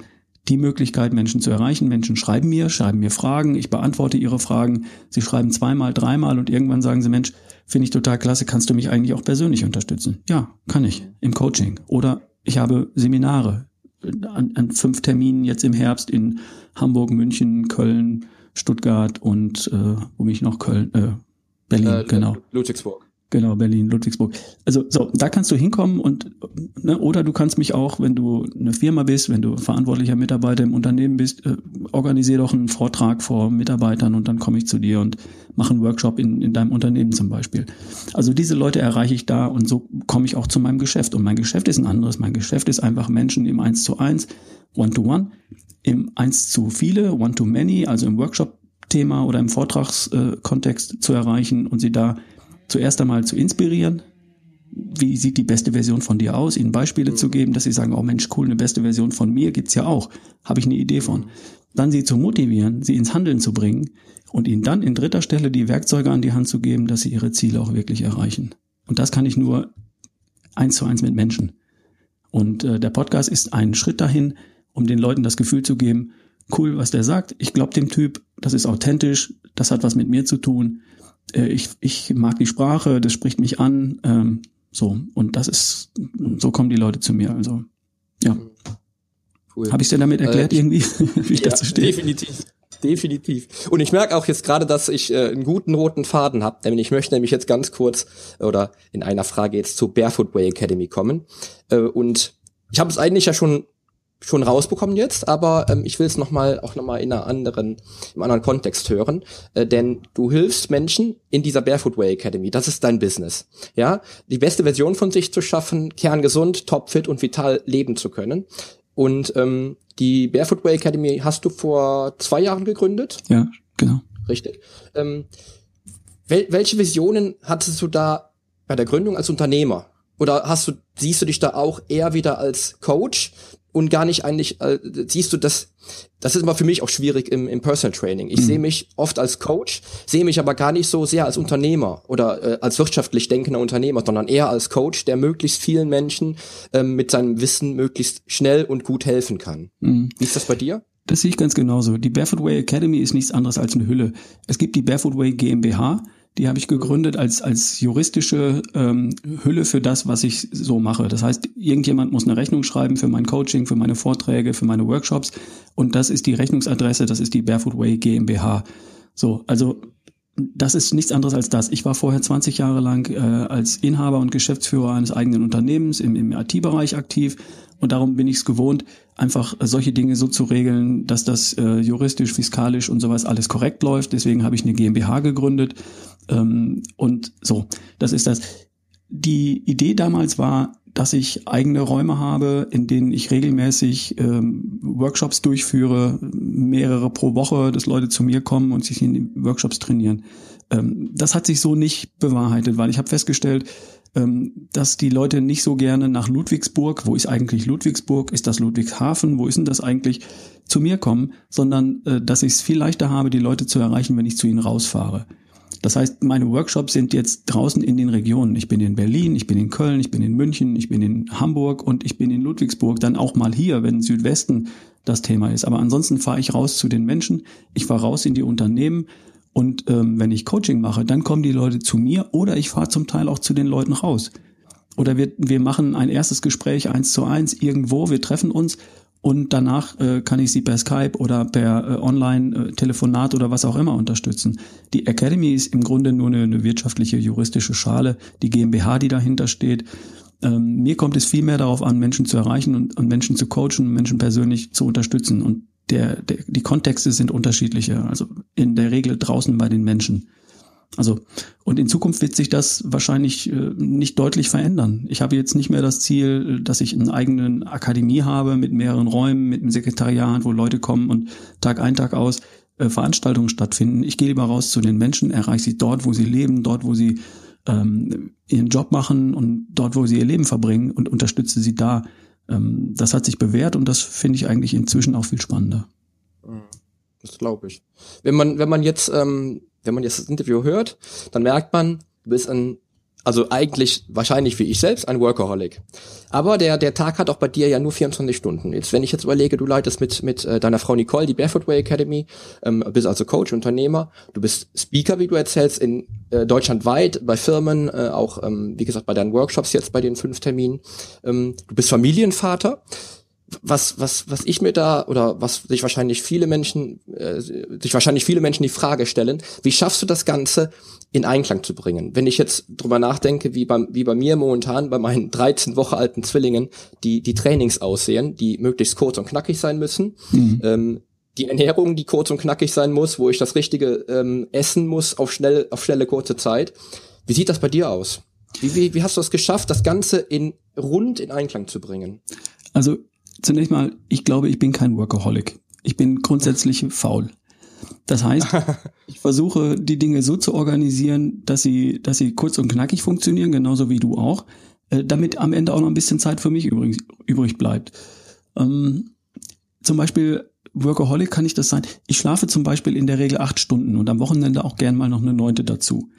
die Möglichkeit, Menschen zu erreichen. Menschen schreiben mir, schreiben mir Fragen, ich beantworte ihre Fragen. Sie schreiben zweimal, dreimal und irgendwann sagen sie, Mensch, finde ich total klasse, kannst du mich eigentlich auch persönlich unterstützen? Ja, kann ich, im Coaching. Oder ich habe Seminare an, an fünf Terminen jetzt im Herbst in Hamburg, München, Köln, Stuttgart und äh, wo bin ich noch? Köln, äh, Berlin, äh, genau. Ludwigsburg. Genau, Berlin, Ludwigsburg. Also so, da kannst du hinkommen und ne, oder du kannst mich auch, wenn du eine Firma bist, wenn du verantwortlicher Mitarbeiter im Unternehmen bist, äh, organisier doch einen Vortrag vor Mitarbeitern und dann komme ich zu dir und mache einen Workshop in, in deinem Unternehmen zum Beispiel. Also diese Leute erreiche ich da und so komme ich auch zu meinem Geschäft. Und mein Geschäft ist ein anderes. Mein Geschäft ist einfach Menschen im Eins zu eins, One-to-One, im Eins zu viele, One-to-Many, also im Workshop-Thema oder im Vortragskontext äh, zu erreichen und sie da zuerst einmal zu inspirieren, wie sieht die beste Version von dir aus, ihnen Beispiele mhm. zu geben, dass sie sagen, oh Mensch, cool, eine beste Version von mir gibt's ja auch, habe ich eine Idee von. Dann sie zu motivieren, sie ins Handeln zu bringen und ihnen dann in dritter Stelle die Werkzeuge an die Hand zu geben, dass sie ihre Ziele auch wirklich erreichen. Und das kann ich nur eins zu eins mit Menschen. Und äh, der Podcast ist ein Schritt dahin, um den Leuten das Gefühl zu geben, cool, was der sagt, ich glaube dem Typ, das ist authentisch, das hat was mit mir zu tun, äh, ich, ich mag die Sprache, das spricht mich an, ähm, so, und das ist, so kommen die Leute zu mir, also, ja. Cool. Habe ich dir damit erklärt äh, irgendwie, wie ich ja, dazu stehe? Definitiv. Definitiv. Und ich merke auch jetzt gerade, dass ich äh, einen guten roten Faden habe. Denn ich möchte nämlich jetzt ganz kurz oder in einer Frage jetzt zur Barefoot Way Academy kommen. Äh, und ich habe es eigentlich ja schon schon rausbekommen jetzt, aber ähm, ich will es noch mal auch noch mal in einer anderen im anderen Kontext hören, äh, denn du hilfst Menschen in dieser Barefoot Way Academy. Das ist dein Business, ja, die beste Version von sich zu schaffen, kerngesund, topfit und vital leben zu können. Und ähm, die Barefoot Way Academy hast du vor zwei Jahren gegründet? Ja, genau. Richtig. Ähm, wel welche Visionen hattest du da bei der Gründung als Unternehmer? Oder hast du, siehst du dich da auch eher wieder als Coach, und gar nicht eigentlich, äh, siehst du, das, das ist immer für mich auch schwierig im, im Personal Training. Ich mhm. sehe mich oft als Coach, sehe mich aber gar nicht so sehr als Unternehmer oder äh, als wirtschaftlich denkender Unternehmer, sondern eher als Coach, der möglichst vielen Menschen äh, mit seinem Wissen möglichst schnell und gut helfen kann. Mhm. Wie ist das bei dir? Das sehe ich ganz genauso. Die Barefoot Way Academy ist nichts anderes als eine Hülle. Es gibt die Barefoot Way GmbH, die habe ich gegründet als, als juristische ähm, Hülle für das, was ich so mache. Das heißt, irgendjemand muss eine Rechnung schreiben für mein Coaching, für meine Vorträge, für meine Workshops. Und das ist die Rechnungsadresse, das ist die Barefoot Way GmbH. So, also das ist nichts anderes als das. Ich war vorher 20 Jahre lang äh, als Inhaber und Geschäftsführer eines eigenen Unternehmens im, im IT-Bereich aktiv und darum bin ich es gewohnt, einfach solche Dinge so zu regeln, dass das äh, juristisch, fiskalisch und sowas alles korrekt läuft. Deswegen habe ich eine GmbH gegründet ähm, und so, das ist das. Die Idee damals war, dass ich eigene Räume habe, in denen ich regelmäßig ähm, Workshops durchführe, mehrere pro Woche, dass Leute zu mir kommen und sich in den Workshops trainieren. Ähm, das hat sich so nicht bewahrheitet, weil ich habe festgestellt, ähm, dass die Leute nicht so gerne nach Ludwigsburg, wo ist eigentlich Ludwigsburg, ist das Ludwigshafen, wo ist denn das eigentlich, zu mir kommen, sondern äh, dass ich es viel leichter habe, die Leute zu erreichen, wenn ich zu ihnen rausfahre. Das heißt, meine Workshops sind jetzt draußen in den Regionen. Ich bin in Berlin, ich bin in Köln, ich bin in München, ich bin in Hamburg und ich bin in Ludwigsburg, dann auch mal hier, wenn Südwesten das Thema ist. Aber ansonsten fahre ich raus zu den Menschen, ich fahre raus in die Unternehmen und ähm, wenn ich Coaching mache, dann kommen die Leute zu mir oder ich fahre zum Teil auch zu den Leuten raus. Oder wir, wir machen ein erstes Gespräch eins zu eins irgendwo, wir treffen uns und danach äh, kann ich sie per Skype oder per äh, Online-Telefonat oder was auch immer unterstützen. Die Academy ist im Grunde nur eine, eine wirtschaftliche, juristische Schale, die GmbH, die dahinter steht. Ähm, mir kommt es viel mehr darauf an, Menschen zu erreichen und, und Menschen zu coachen, Menschen persönlich zu unterstützen. Und der, der, die Kontexte sind unterschiedliche, also in der Regel draußen bei den Menschen. Also, und in Zukunft wird sich das wahrscheinlich äh, nicht deutlich verändern. Ich habe jetzt nicht mehr das Ziel, dass ich eine eigene Akademie habe mit mehreren Räumen, mit einem Sekretariat, wo Leute kommen und Tag ein, Tag aus äh, Veranstaltungen stattfinden. Ich gehe lieber raus zu den Menschen, erreiche sie dort, wo sie leben, dort, wo sie ähm, ihren Job machen und dort, wo sie ihr Leben verbringen und unterstütze sie da. Ähm, das hat sich bewährt und das finde ich eigentlich inzwischen auch viel spannender. Das glaube ich. Wenn man, wenn man jetzt ähm, wenn man jetzt das Interview hört, dann merkt man, du bist ein, also eigentlich wahrscheinlich wie ich selbst, ein Workaholic. Aber der, der Tag hat auch bei dir ja nur 24 Stunden. Jetzt, wenn ich jetzt überlege, du leitest mit, mit äh, deiner Frau Nicole die Barefoot Way Academy, ähm, bist also Coach, Unternehmer, du bist Speaker, wie du erzählst, in äh, deutschlandweit bei Firmen, äh, auch, ähm, wie gesagt, bei deinen Workshops jetzt bei den fünf Terminen. Ähm, du bist Familienvater was, was, was ich mir da oder was sich wahrscheinlich viele Menschen, äh, sich wahrscheinlich viele Menschen die Frage stellen, wie schaffst du das Ganze in Einklang zu bringen? Wenn ich jetzt drüber nachdenke, wie bei, wie bei mir momentan, bei meinen 13 Woche alten Zwillingen, die, die Trainings aussehen, die möglichst kurz und knackig sein müssen, mhm. ähm, die Ernährung, die kurz und knackig sein muss, wo ich das Richtige ähm, essen muss auf schnell, auf schnelle kurze Zeit. Wie sieht das bei dir aus? Wie, wie, wie hast du es geschafft, das Ganze in rund in Einklang zu bringen? Also Zunächst mal, ich glaube, ich bin kein Workaholic. Ich bin grundsätzlich faul. Das heißt, ich versuche die Dinge so zu organisieren, dass sie, dass sie kurz und knackig funktionieren, genauso wie du auch. äh, damit am Ende auch noch ein bisschen Zeit für mich übrig, übrig bleibt. Ähm, zum Beispiel Workaholic kann ich das sein. Ich schlafe zum Beispiel in der Regel acht Stunden und am Wochenende auch gern mal noch eine neunte dazu.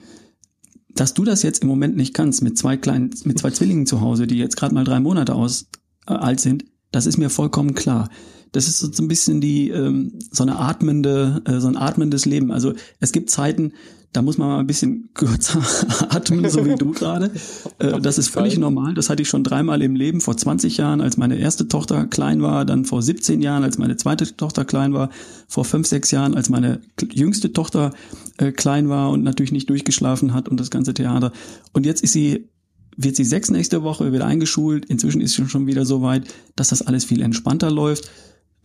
Dass du das jetzt im Moment nicht kannst mit zwei kleinen, mit zwei Zwillingen zu Hause, die jetzt gerade mal drei Monate aus, äh, alt sind, das ist mir vollkommen klar. Das ist so ein bisschen die ähm, so eine atmende, äh, so ein atmendes Leben. Also es gibt Zeiten, da muss man mal ein bisschen kürzer atmen, so wie du gerade. Äh, das ist völlig normal. Das hatte ich schon dreimal im Leben. Vor 20 Jahren, als meine erste Tochter klein war, dann vor 17 Jahren, als meine zweite Tochter klein war, vor fünf, sechs Jahren, als meine jüngste Tochter äh, klein war und natürlich nicht durchgeschlafen hat und das ganze Theater. Und jetzt ist sie wird sie sechs nächste Woche, wird eingeschult. Inzwischen ist sie schon wieder so weit, dass das alles viel entspannter läuft.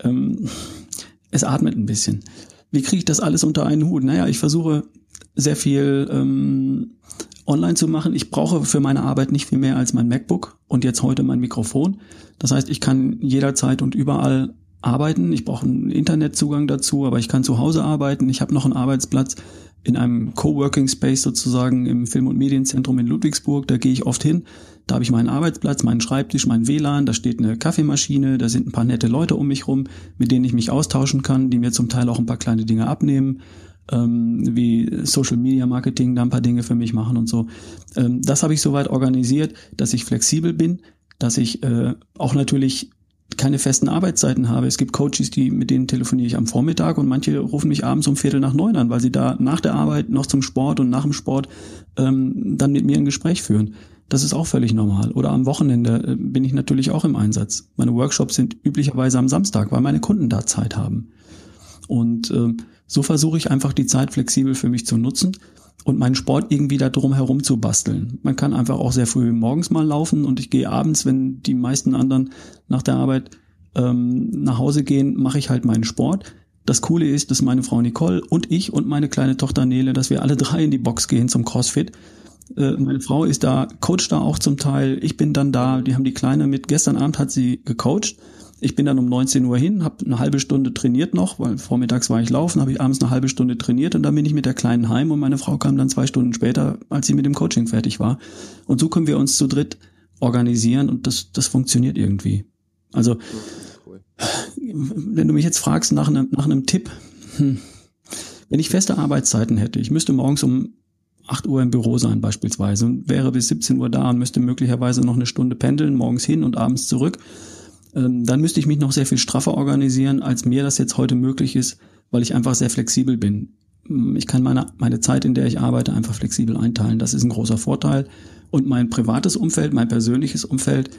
Ähm, es atmet ein bisschen. Wie kriege ich das alles unter einen Hut? Naja, ich versuche sehr viel ähm, online zu machen. Ich brauche für meine Arbeit nicht viel mehr als mein MacBook und jetzt heute mein Mikrofon. Das heißt, ich kann jederzeit und überall arbeiten. Ich brauche einen Internetzugang dazu, aber ich kann zu Hause arbeiten. Ich habe noch einen Arbeitsplatz in einem Coworking Space sozusagen im Film- und Medienzentrum in Ludwigsburg. Da gehe ich oft hin. Da habe ich meinen Arbeitsplatz, meinen Schreibtisch, mein WLAN, da steht eine Kaffeemaschine, da sind ein paar nette Leute um mich rum, mit denen ich mich austauschen kann, die mir zum Teil auch ein paar kleine Dinge abnehmen ähm, wie Social Media Marketing da ein paar Dinge für mich machen und so. Ähm, das habe ich soweit organisiert, dass ich flexibel bin, dass ich äh, auch natürlich keine festen Arbeitszeiten habe. Es gibt Coaches, die mit denen telefoniere ich am Vormittag und manche rufen mich abends um Viertel nach neun an, weil sie da nach der Arbeit noch zum Sport und nach dem Sport ähm, dann mit mir ein Gespräch führen. Das ist auch völlig normal. Oder am Wochenende äh, bin ich natürlich auch im Einsatz. Meine Workshops sind üblicherweise am Samstag, weil meine Kunden da Zeit haben. Und äh, so versuche ich einfach die Zeit flexibel für mich zu nutzen und meinen Sport irgendwie da drum herum zu basteln. Man kann einfach auch sehr früh morgens mal laufen und ich gehe abends, wenn die meisten anderen nach der Arbeit ähm, nach Hause gehen, mache ich halt meinen Sport. Das Coole ist, dass meine Frau Nicole und ich und meine kleine Tochter Nele, dass wir alle drei in die Box gehen zum CrossFit. Äh, meine Frau ist da, coacht da auch zum Teil. Ich bin dann da. Die haben die Kleine mit. Gestern Abend hat sie gecoacht ich bin dann um 19 Uhr hin, habe eine halbe Stunde trainiert noch, weil vormittags war ich laufen, habe ich abends eine halbe Stunde trainiert und dann bin ich mit der Kleinen heim und meine Frau kam dann zwei Stunden später, als sie mit dem Coaching fertig war. Und so können wir uns zu dritt organisieren und das, das funktioniert irgendwie. Also, wenn du mich jetzt fragst nach einem, nach einem Tipp, hm, wenn ich feste Arbeitszeiten hätte, ich müsste morgens um 8 Uhr im Büro sein beispielsweise und wäre bis 17 Uhr da und müsste möglicherweise noch eine Stunde pendeln, morgens hin und abends zurück, dann müsste ich mich noch sehr viel straffer organisieren, als mir das jetzt heute möglich ist, weil ich einfach sehr flexibel bin. Ähm, ich kann meine, meine Zeit, in der ich arbeite, einfach flexibel einteilen. Das ist ein großer Vorteil. Und mein privates Umfeld, mein persönliches Umfeld,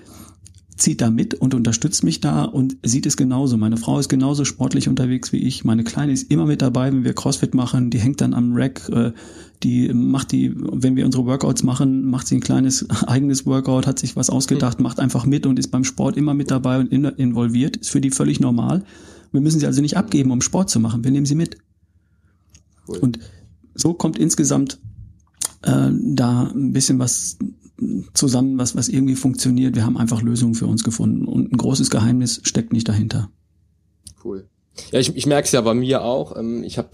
zieht da mit und unterstützt mich da und sieht es genauso. Meine Frau ist genauso sportlich unterwegs wie ich. Meine Kleine ist immer mit dabei, wenn wir Crossfit machen. Die hängt dann am Rack. Äh, die macht die, wenn wir unsere Workouts machen, macht sie ein kleines eigenes Workout, hat sich was ausgedacht, macht einfach mit und ist beim Sport immer mit dabei und involviert. Ist für die völlig normal. Wir müssen sie also nicht abgeben, um Sport zu machen. Wir nehmen sie mit. Cool. Und so kommt insgesamt äh, da ein bisschen was zusammen, was, was irgendwie funktioniert. Wir haben einfach Lösungen für uns gefunden und ein großes Geheimnis steckt nicht dahinter. Cool. Ja, ich, ich merke es ja bei mir auch. Ähm, ich habe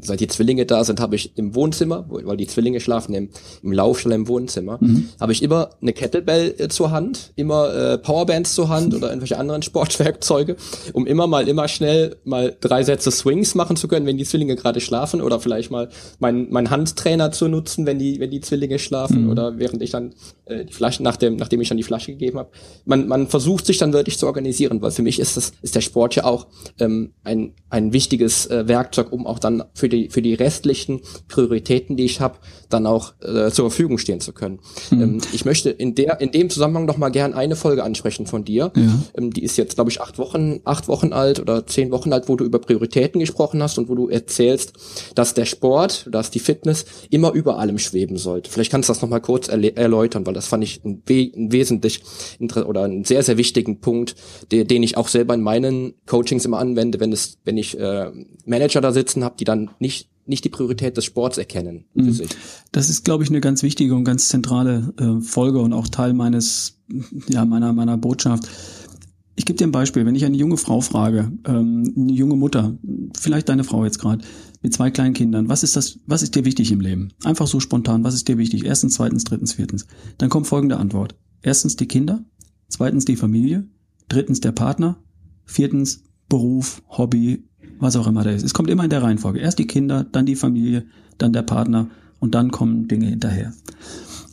seit die Zwillinge da sind, habe ich im Wohnzimmer, weil die Zwillinge schlafen im, im Laufstall im Wohnzimmer, mhm. habe ich immer eine Kettlebell äh, zur Hand, immer äh, Powerbands zur Hand oder irgendwelche anderen Sportwerkzeuge, um immer mal immer schnell mal drei Sätze Swings machen zu können, wenn die Zwillinge gerade schlafen oder vielleicht mal meinen mein Handtrainer zu nutzen, wenn die wenn die Zwillinge schlafen mhm. oder während ich dann äh, die Flasche nachdem nachdem ich dann die Flasche gegeben habe. Man man versucht sich dann wirklich zu organisieren, weil für mich ist das ist der Sport ja auch ähm, ein ein wichtiges äh, Werkzeug, um auch dann für die für die restlichen Prioritäten, die ich habe, dann auch äh, zur Verfügung stehen zu können. Mhm. Ähm, ich möchte in der in dem Zusammenhang noch mal gern eine Folge ansprechen von dir. Ja. Ähm, die ist jetzt glaube ich acht Wochen acht Wochen alt oder zehn Wochen alt, wo du über Prioritäten gesprochen hast und wo du erzählst, dass der Sport, dass die Fitness immer über allem schweben sollte. Vielleicht kannst du das noch mal kurz erläutern, weil das fand ich ein, we ein wesentlich oder einen sehr sehr wichtigen Punkt, der, den ich auch selber in meinen Coachings immer anwende, wenn es wenn ich äh, Manager da sitzen habe, die dann nicht nicht die Priorität des Sports erkennen für mhm. sich. Das ist, glaube ich, eine ganz wichtige und ganz zentrale äh, Folge und auch Teil meines, ja, meiner, meiner Botschaft. Ich gebe dir ein Beispiel. Wenn ich eine junge Frau frage, ähm, eine junge Mutter, vielleicht deine Frau jetzt gerade, mit zwei kleinen Kindern, was ist das, was ist dir wichtig im Leben? Einfach so spontan, was ist dir wichtig? Erstens, zweitens, drittens, viertens. Dann kommt folgende Antwort. Erstens die Kinder, zweitens die Familie, drittens der Partner, viertens Beruf, Hobby, was auch immer da ist. Es kommt immer in der Reihenfolge. Erst die Kinder, dann die Familie, dann der Partner und dann kommen Dinge hinterher.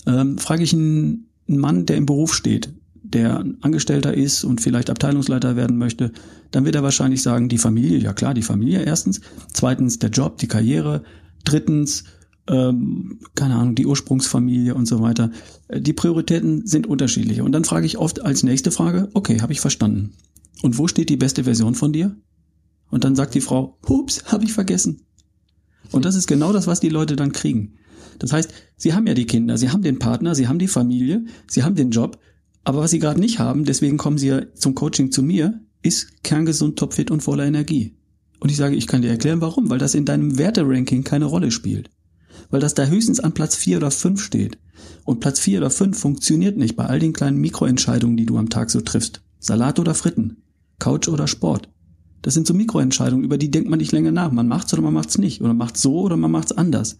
Ähm, frage ich einen Mann, der im Beruf steht, der Angestellter ist und vielleicht Abteilungsleiter werden möchte, dann wird er wahrscheinlich sagen, die Familie, ja klar, die Familie erstens, zweitens der Job, die Karriere, drittens, ähm, keine Ahnung, die Ursprungsfamilie und so weiter. Äh, die Prioritäten sind unterschiedlich. Und dann frage ich oft als nächste Frage, okay, habe ich verstanden. Und wo steht die beste Version von dir? Und dann sagt die Frau, hups, habe ich vergessen. Und das ist genau das, was die Leute dann kriegen. Das heißt, sie haben ja die Kinder, sie haben den Partner, sie haben die Familie, sie haben den Job, aber was sie gerade nicht haben, deswegen kommen sie ja zum Coaching zu mir, ist kerngesund, topfit und voller Energie. Und ich sage, ich kann dir erklären, warum, weil das in deinem Werteranking keine Rolle spielt. Weil das da höchstens an Platz vier oder fünf steht. Und Platz vier oder fünf funktioniert nicht bei all den kleinen Mikroentscheidungen, die du am Tag so triffst. Salat oder Fritten, Couch oder Sport. Das sind so Mikroentscheidungen, über die denkt man nicht länger nach. Man macht's oder man macht's nicht. Oder man macht's so oder man macht's anders.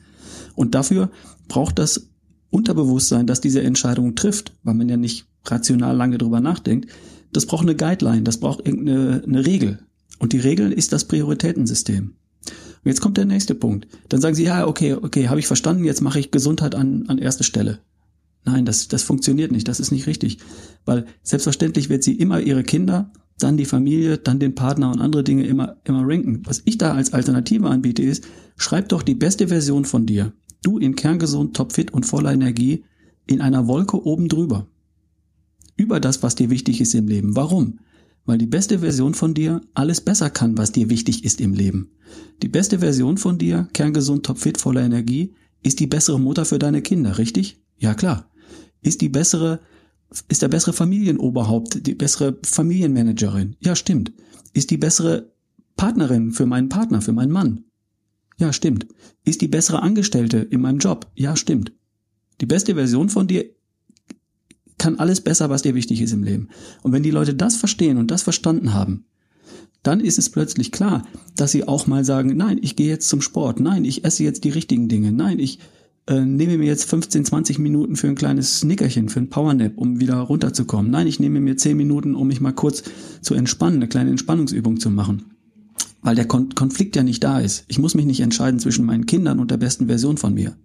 Und dafür braucht das Unterbewusstsein, dass diese Entscheidung trifft, weil man ja nicht rational lange drüber nachdenkt. Das braucht eine Guideline, das braucht irgendeine eine Regel. Und die Regel ist das Prioritätensystem. Und jetzt kommt der nächste Punkt. Dann sagen Sie, ja, okay, okay, habe ich verstanden, jetzt mache ich Gesundheit an, an erste Stelle. Nein, das, das funktioniert nicht, das ist nicht richtig. Weil selbstverständlich wird sie immer ihre Kinder dann die Familie, dann den Partner und andere Dinge immer, immer ranken. Was ich da als Alternative anbiete ist, schreib doch die beste Version von dir. Du in kerngesund, topfit und voller Energie in einer Wolke oben drüber. Über das, was dir wichtig ist im Leben. Warum? Weil die beste Version von dir alles besser kann, was dir wichtig ist im Leben. Die beste Version von dir, kerngesund, topfit, voller Energie, ist die bessere Mutter für deine Kinder, richtig? Ja, klar. Ist die bessere ist der bessere Familienoberhaupt, die bessere Familienmanagerin? Ja, stimmt. Ist die bessere Partnerin für meinen Partner, für meinen Mann? Ja, stimmt. Ist die bessere Angestellte in meinem Job? Ja, stimmt. Die beste Version von dir kann alles besser, was dir wichtig ist im Leben. Und wenn die Leute das verstehen und das verstanden haben, dann ist es plötzlich klar, dass sie auch mal sagen, nein, ich gehe jetzt zum Sport, nein, ich esse jetzt die richtigen Dinge, nein, ich äh, nehme mir jetzt 15, 20 Minuten für ein kleines Snickerchen, für ein Powernap, um wieder runterzukommen. Nein, ich nehme mir 10 Minuten, um mich mal kurz zu entspannen, eine kleine Entspannungsübung zu machen. Weil der Kon Konflikt ja nicht da ist. Ich muss mich nicht entscheiden zwischen meinen Kindern und der besten Version von mir.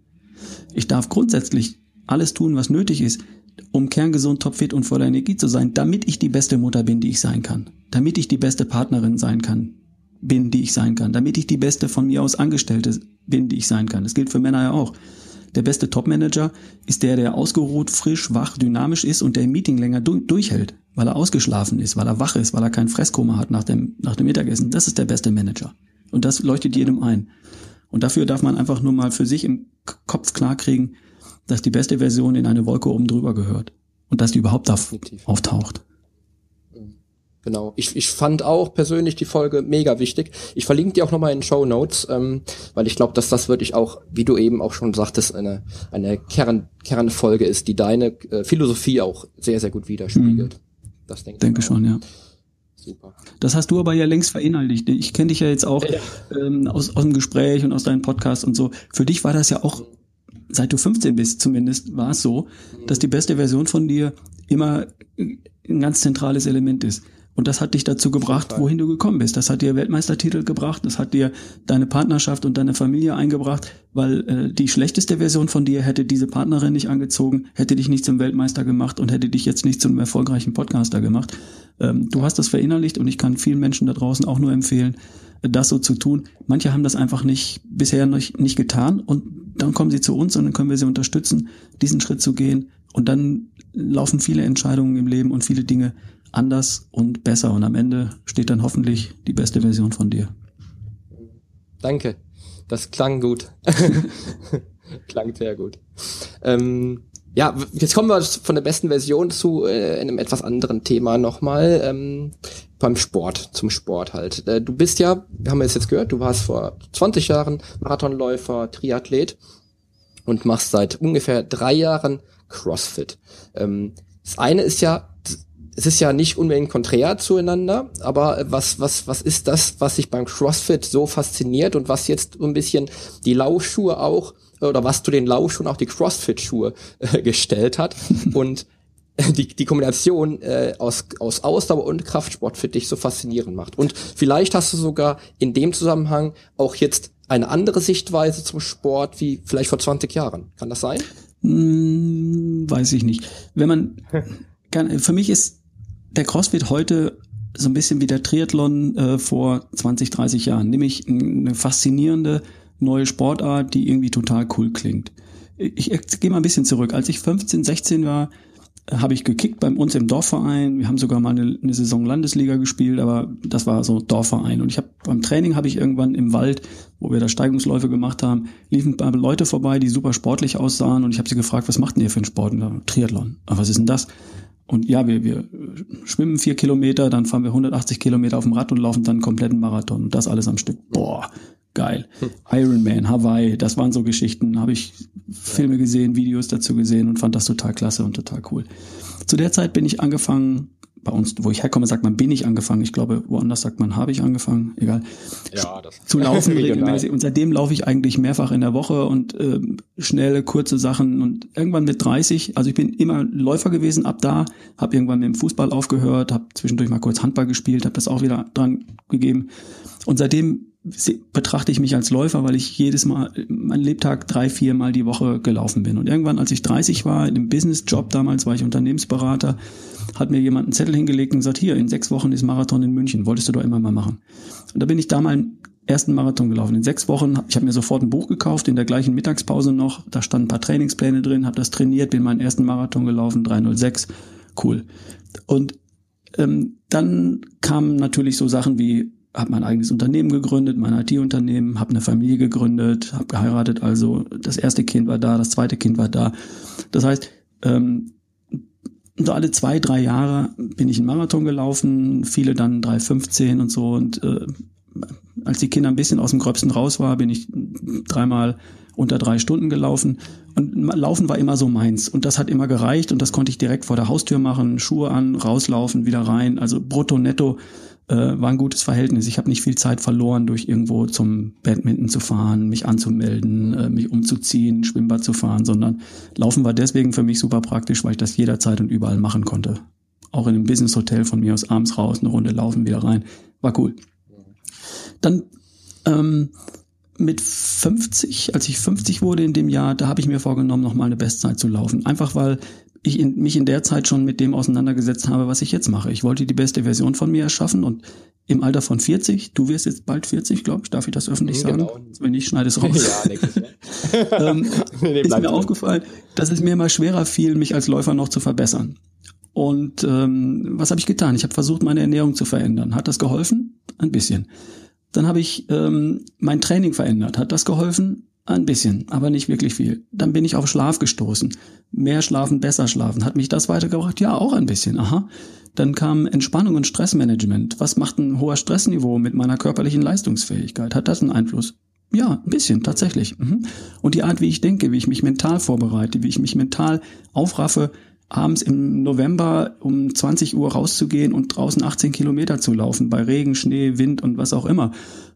Ich darf grundsätzlich alles tun, was nötig ist, um kerngesund, topfit und voller Energie zu sein, damit ich die beste Mutter bin, die ich sein kann. Damit ich die beste Partnerin sein kann, bin, die ich sein kann. Damit ich die beste von mir aus Angestellte bin, die ich sein kann. Das gilt für Männer ja auch. Der beste Topmanager ist der, der ausgeruht, frisch, wach, dynamisch ist und der im Meeting länger du durchhält, weil er ausgeschlafen ist, weil er wach ist, weil er kein Fresskoma hat nach dem, nach dem Mittagessen. Das ist der beste Manager. Und das leuchtet jedem ein. Und dafür darf man einfach nur mal für sich im Kopf klarkriegen, dass die beste Version in eine Wolke oben drüber gehört. Und dass die überhaupt da auftaucht. Genau. Ich, ich fand auch persönlich die Folge mega wichtig. Ich verlinke die auch nochmal in den Show Notes, ähm, weil ich glaube, dass das wirklich auch, wie du eben auch schon sagtest, eine, eine Kern, Kernfolge ist, die deine äh, Philosophie auch sehr, sehr gut widerspiegelt. Mhm. Das denke, denke ich schon, ja. Super. Das hast du aber ja längst verinnerlicht. Ich kenne dich ja jetzt auch ja. Ähm, aus, aus dem Gespräch und aus deinem Podcast und so. Für dich war das ja auch, seit du 15 bist zumindest, war es so, dass die beste Version von dir immer ein ganz zentrales Element ist. Und das hat dich dazu gebracht, wohin du gekommen bist. Das hat dir Weltmeistertitel gebracht, das hat dir deine Partnerschaft und deine Familie eingebracht, weil äh, die schlechteste Version von dir hätte diese Partnerin nicht angezogen, hätte dich nicht zum Weltmeister gemacht und hätte dich jetzt nicht zum erfolgreichen Podcaster gemacht. Ähm, du hast das verinnerlicht und ich kann vielen Menschen da draußen auch nur empfehlen, das so zu tun. Manche haben das einfach nicht bisher nicht, nicht getan und dann kommen sie zu uns und dann können wir sie unterstützen, diesen Schritt zu gehen und dann laufen viele Entscheidungen im Leben und viele Dinge anders und besser. Und am Ende steht dann hoffentlich die beste Version von dir. Danke. Das klang gut. klang sehr gut. Ähm, ja, jetzt kommen wir von der besten Version zu äh, einem etwas anderen Thema nochmal. Ähm, beim Sport, zum Sport halt. Äh, du bist ja, wir haben es jetzt gehört, du warst vor 20 Jahren Marathonläufer, Triathlet und machst seit ungefähr drei Jahren CrossFit. Ähm, das eine ist ja es ist ja nicht unbedingt konträr zueinander, aber was, was, was ist das, was sich beim CrossFit so fasziniert und was jetzt so ein bisschen die Laufschuhe auch oder was zu den Laufschuhen auch die CrossFit-Schuhe äh, gestellt hat. und die, die Kombination äh, aus, aus Ausdauer und Kraftsport für dich so faszinierend macht. Und vielleicht hast du sogar in dem Zusammenhang auch jetzt eine andere Sichtweise zum Sport wie vielleicht vor 20 Jahren. Kann das sein? Hm, weiß ich nicht. Wenn man, kann, für mich ist der CrossFit heute so ein bisschen wie der Triathlon äh, vor 20, 30 Jahren, nämlich eine faszinierende neue Sportart, die irgendwie total cool klingt. Ich, ich gehe mal ein bisschen zurück. Als ich 15, 16 war, habe ich gekickt bei uns im Dorfverein. Wir haben sogar mal eine, eine, Saison Landesliga gespielt, aber das war so Dorfverein. Und ich habe beim Training habe ich irgendwann im Wald, wo wir da Steigungsläufe gemacht haben, liefen Leute vorbei, die super sportlich aussahen. Und ich habe sie gefragt, was macht denn ihr für einen Sport? Und, Triathlon. Aber was ist denn das? Und ja, wir, wir schwimmen vier Kilometer, dann fahren wir 180 Kilometer auf dem Rad und laufen dann einen kompletten Marathon. Und das alles am Stück. Boah, geil. Hm. Iron Man, Hawaii, das waren so Geschichten. Habe ich Filme gesehen, Videos dazu gesehen und fand das total klasse und total cool. Zu der Zeit bin ich angefangen, bei uns, wo ich herkomme, sagt man, bin ich angefangen. Ich glaube, woanders sagt man, habe ich angefangen. Egal. Ja, das zu laufen regelmäßig. Und seitdem laufe ich eigentlich mehrfach in der Woche und äh, schnelle, kurze Sachen. Und irgendwann mit 30, also ich bin immer Läufer gewesen ab da, habe irgendwann mit dem Fußball aufgehört, habe zwischendurch mal kurz Handball gespielt, habe das auch wieder dran gegeben. Und seitdem betrachte ich mich als Läufer, weil ich jedes Mal, mein Lebtag drei, vier Mal die Woche gelaufen bin. Und irgendwann, als ich 30 war, in einem Business-Job damals war ich Unternehmensberater, hat mir jemand einen Zettel hingelegt und gesagt, hier, in sechs Wochen ist Marathon in München, wolltest du doch immer mal machen. Und da bin ich da mal einen ersten Marathon gelaufen. In sechs Wochen, ich habe mir sofort ein Buch gekauft, in der gleichen Mittagspause noch, da standen ein paar Trainingspläne drin, habe das trainiert, bin meinen ersten Marathon gelaufen, 306, cool. Und ähm, dann kamen natürlich so Sachen wie habe mein eigenes Unternehmen gegründet, mein IT-Unternehmen, habe eine Familie gegründet, habe geheiratet. Also das erste Kind war da, das zweite Kind war da. Das heißt, ähm, so alle zwei, drei Jahre bin ich einen Marathon gelaufen, viele dann 3,15 und so. Und äh, als die Kinder ein bisschen aus dem Gröbsten raus war, bin ich dreimal unter drei Stunden gelaufen. Und Laufen war immer so meins. Und das hat immer gereicht und das konnte ich direkt vor der Haustür machen, Schuhe an, rauslaufen, wieder rein. Also brutto, netto äh, war ein gutes Verhältnis. Ich habe nicht viel Zeit verloren, durch irgendwo zum Badminton zu fahren, mich anzumelden, äh, mich umzuziehen, Schwimmbad zu fahren, sondern Laufen war deswegen für mich super praktisch, weil ich das jederzeit und überall machen konnte. Auch in einem Business-Hotel von mir aus abends raus, eine Runde laufen, wieder rein. War cool. Dann ähm, mit 50, als ich 50 wurde in dem Jahr, da habe ich mir vorgenommen, nochmal eine Bestzeit zu laufen. Einfach weil ich in, mich in der Zeit schon mit dem auseinandergesetzt habe, was ich jetzt mache. Ich wollte die beste Version von mir erschaffen und im Alter von 40, du wirst jetzt bald 40, glaube ich, darf ich das öffentlich sagen? Genau. Wenn nicht, schneide es raus. Ja, ähm, nee, ist mir aufgefallen, dass es mir immer schwerer fiel, mich als Läufer noch zu verbessern. Und ähm, was habe ich getan? Ich habe versucht, meine Ernährung zu verändern. Hat das geholfen? Ein bisschen. Dann habe ich ähm, mein Training verändert. Hat das geholfen? Ein bisschen, aber nicht wirklich viel. Dann bin ich auf Schlaf gestoßen. Mehr schlafen, besser schlafen. Hat mich das weitergebracht? Ja, auch ein bisschen. Aha. Dann kam Entspannung und Stressmanagement. Was macht ein hoher Stressniveau mit meiner körperlichen Leistungsfähigkeit? Hat das einen Einfluss? Ja, ein bisschen, tatsächlich. Mhm. Und die Art, wie ich denke, wie ich mich mental vorbereite, wie ich mich mental aufraffe, abends im November um 20 Uhr rauszugehen und draußen 18 Kilometer zu laufen, bei Regen, Schnee, Wind und was auch immer.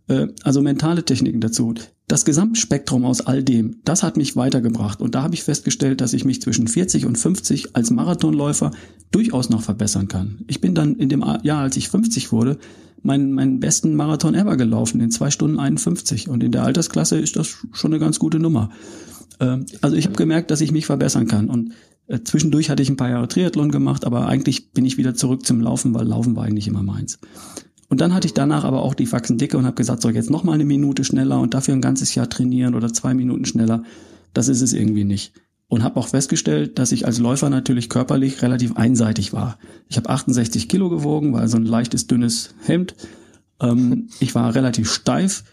Äh, also mentale Techniken dazu. Das Gesamtspektrum aus all dem, das hat mich weitergebracht. Und da habe ich festgestellt, dass ich mich zwischen 40 und 50 als Marathonläufer durchaus noch verbessern kann. Ich bin dann in dem Jahr, als ich 50 wurde, meinen, meinen besten Marathon ever gelaufen, in zwei Stunden 51. Und in der Altersklasse ist das schon eine ganz gute Nummer. Äh, also ich habe gemerkt, dass ich mich verbessern kann. Und äh, zwischendurch hatte ich ein paar Jahre Triathlon gemacht, aber eigentlich bin ich wieder zurück zum Laufen, weil Laufen war eigentlich immer meins. Und dann hatte ich danach aber auch die Faxen dicke und habe gesagt, so jetzt noch mal eine Minute schneller und dafür ein ganzes Jahr trainieren oder zwei Minuten schneller. Das ist es irgendwie nicht. Und habe auch festgestellt, dass ich als Läufer natürlich körperlich relativ einseitig war. Ich habe 68 Kilo gewogen, war so ein leichtes, dünnes Hemd. Ähm, ich war relativ steif.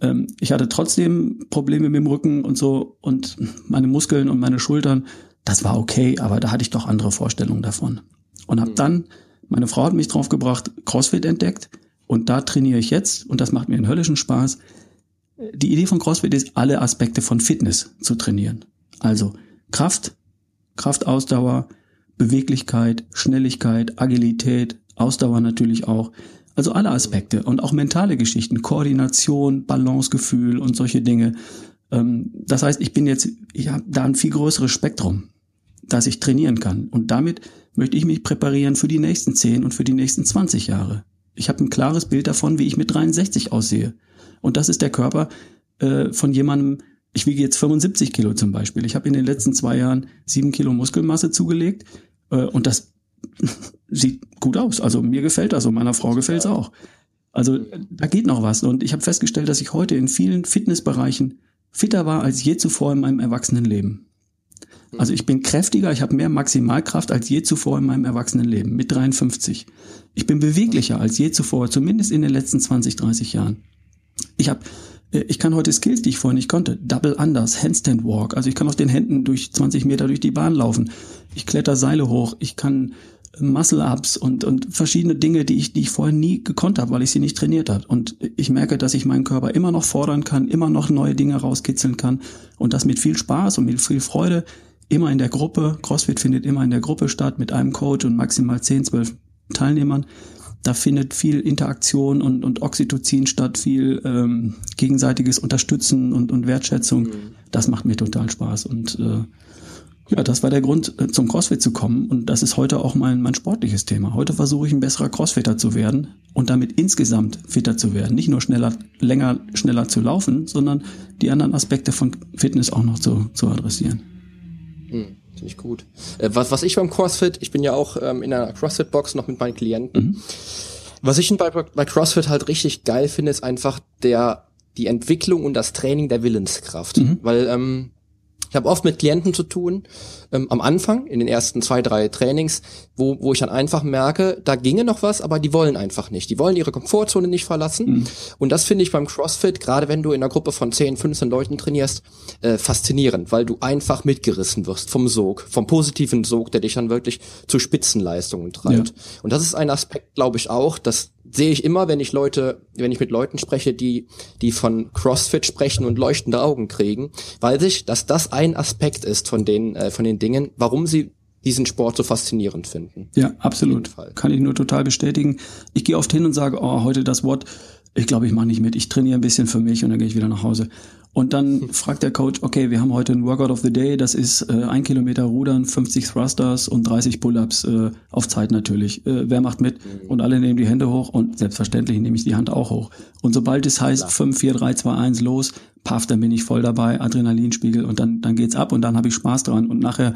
Ähm, ich hatte trotzdem Probleme mit dem Rücken und so und meine Muskeln und meine Schultern. Das war okay, aber da hatte ich doch andere Vorstellungen davon. Und habe hm. dann meine Frau hat mich draufgebracht, CrossFit entdeckt und da trainiere ich jetzt und das macht mir einen höllischen Spaß. Die Idee von CrossFit ist, alle Aspekte von Fitness zu trainieren. Also Kraft, Kraftausdauer, Beweglichkeit, Schnelligkeit, Agilität, Ausdauer natürlich auch. Also alle Aspekte und auch mentale Geschichten, Koordination, Balancegefühl und solche Dinge. Ähm, das heißt, ich bin jetzt, ich habe da ein viel größeres Spektrum dass ich trainieren kann. Und damit möchte ich mich präparieren für die nächsten 10 und für die nächsten 20 Jahre. Ich habe ein klares Bild davon, wie ich mit 63 aussehe. Und das ist der Körper äh, von jemandem, ich wiege jetzt 75 Kilo zum Beispiel. Ich habe in den letzten zwei Jahren sieben Kilo Muskelmasse zugelegt äh, und das sieht gut aus. Also mir gefällt das und meiner Frau gefällt es auch. Also da geht noch was. Und ich habe festgestellt, dass ich heute in vielen Fitnessbereichen fitter war als je zuvor in meinem Erwachsenenleben. Also ich bin kräftiger, ich habe mehr Maximalkraft als je zuvor in meinem Erwachsenenleben mit 53. Ich bin beweglicher als je zuvor, zumindest in den letzten 20, 30 Jahren. Ich habe äh, ich kann heute Skills, die ich vorher nicht konnte. Double Unders, Handstand Walk. Also ich kann auf den Händen durch 20 Meter durch die Bahn laufen. Ich kletter Seile hoch. Ich kann Muscle-Ups und, und verschiedene Dinge, die ich, die ich vorher nie gekonnt habe, weil ich sie nicht trainiert habe. Und ich merke, dass ich meinen Körper immer noch fordern kann, immer noch neue Dinge rauskitzeln kann und das mit viel Spaß und mit viel Freude, immer in der Gruppe. CrossFit findet immer in der Gruppe statt, mit einem Coach und maximal 10, 12 Teilnehmern. Da findet viel Interaktion und, und Oxytocin statt, viel ähm, gegenseitiges Unterstützen und, und Wertschätzung. Mhm. Das macht mir total Spaß. Und äh, ja, das war der Grund, äh, zum CrossFit zu kommen. Und das ist heute auch mein, mein sportliches Thema. Heute versuche ich ein besserer Crossfitter zu werden und damit insgesamt fitter zu werden. Nicht nur schneller, länger, schneller zu laufen, sondern die anderen Aspekte von Fitness auch noch zu, zu adressieren. Hm, Finde ich gut. Äh, was, was ich beim CrossFit, ich bin ja auch ähm, in einer CrossFit-Box noch mit meinen Klienten. Mhm. Was ich bei, bei CrossFit halt richtig geil finde, ist einfach der die Entwicklung und das Training der Willenskraft. Mhm. Weil ähm, ich habe oft mit Klienten zu tun, ähm, am Anfang, in den ersten zwei, drei Trainings, wo, wo ich dann einfach merke, da ginge noch was, aber die wollen einfach nicht. Die wollen ihre Komfortzone nicht verlassen. Mhm. Und das finde ich beim CrossFit, gerade wenn du in einer Gruppe von 10, 15 Leuten trainierst, äh, faszinierend, weil du einfach mitgerissen wirst vom Sog, vom positiven Sog, der dich dann wirklich zu Spitzenleistungen treibt. Ja. Und das ist ein Aspekt, glaube ich, auch, dass sehe ich immer, wenn ich Leute, wenn ich mit Leuten spreche, die, die von CrossFit sprechen und leuchtende Augen kriegen, weiß ich, dass das ein Aspekt ist von den, äh, von den Dingen, warum sie diesen Sport so faszinierend finden. Ja, absolut. Kann ich nur total bestätigen. Ich gehe oft hin und sage, oh, heute das Wort, ich glaube, ich mache nicht mit. Ich trainiere ein bisschen für mich und dann gehe ich wieder nach Hause. Und dann fragt der Coach, okay, wir haben heute ein Workout of the Day, das ist äh, ein Kilometer Rudern, 50 Thrusters und 30 Pull-ups äh, auf Zeit natürlich. Äh, wer macht mit? Mhm. Und alle nehmen die Hände hoch und selbstverständlich nehme ich die Hand auch hoch. Und sobald es heißt Klar. 5, 4, 3, 2, 1, los, paff, dann bin ich voll dabei, Adrenalinspiegel und dann, dann geht's ab und dann habe ich Spaß dran und nachher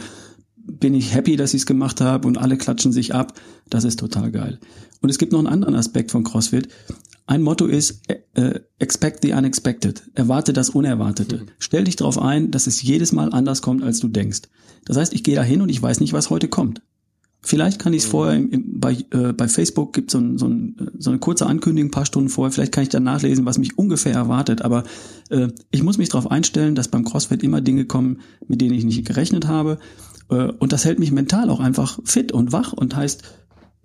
bin ich happy, dass ich es gemacht habe und alle klatschen sich ab. Das ist total geil. Und es gibt noch einen anderen Aspekt von CrossFit. Ein Motto ist äh, äh, expect the unexpected. Erwarte das Unerwartete. Mhm. Stell dich darauf ein, dass es jedes Mal anders kommt, als du denkst. Das heißt, ich gehe da hin und ich weiß nicht, was heute kommt. Vielleicht kann ich es mhm. vorher im, im, bei, äh, bei Facebook gibt so ein, so, ein, so eine kurze Ankündigung, ein paar Stunden vorher. Vielleicht kann ich dann nachlesen, was mich ungefähr erwartet. Aber äh, ich muss mich darauf einstellen, dass beim CrossFit immer Dinge kommen, mit denen ich nicht gerechnet habe. Äh, und das hält mich mental auch einfach fit und wach und heißt,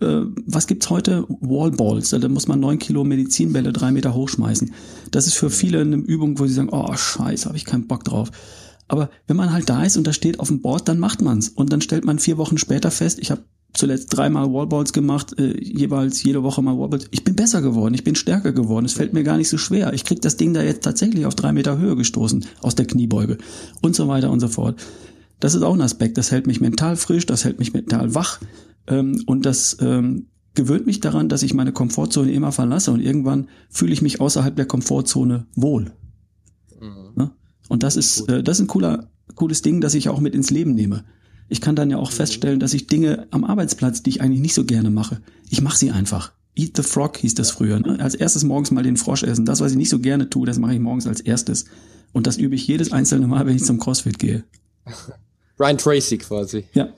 äh, was gibt's heute? Wallballs. Da muss man neun Kilo Medizinbälle drei Meter hochschmeißen. Das ist für viele eine Übung, wo sie sagen, oh scheiße, habe ich keinen Bock drauf. Aber wenn man halt da ist und da steht auf dem Board, dann macht man's. Und dann stellt man vier Wochen später fest, ich habe zuletzt dreimal Wallballs gemacht, äh, jeweils jede Woche mal Wallballs. Ich bin besser geworden, ich bin stärker geworden. Es fällt mir gar nicht so schwer. Ich krieg das Ding da jetzt tatsächlich auf drei Meter Höhe gestoßen aus der Kniebeuge und so weiter und so fort. Das ist auch ein Aspekt. Das hält mich mental frisch, das hält mich mental wach. Ähm, und das ähm, gewöhnt mich daran, dass ich meine Komfortzone immer verlasse und irgendwann fühle ich mich außerhalb der Komfortzone wohl. Mhm. Ne? Und das ist, äh, das ist ein cooler, cooles Ding, das ich auch mit ins Leben nehme. Ich kann dann ja auch mhm. feststellen, dass ich Dinge am Arbeitsplatz, die ich eigentlich nicht so gerne mache, ich mache sie einfach. Eat the Frog hieß das früher. Ne? Als erstes morgens mal den Frosch essen. Das, was ich nicht so gerne tue, das mache ich morgens als erstes. Und das übe ich jedes einzelne Mal, wenn ich zum CrossFit gehe. Brian Tracy quasi. Ja.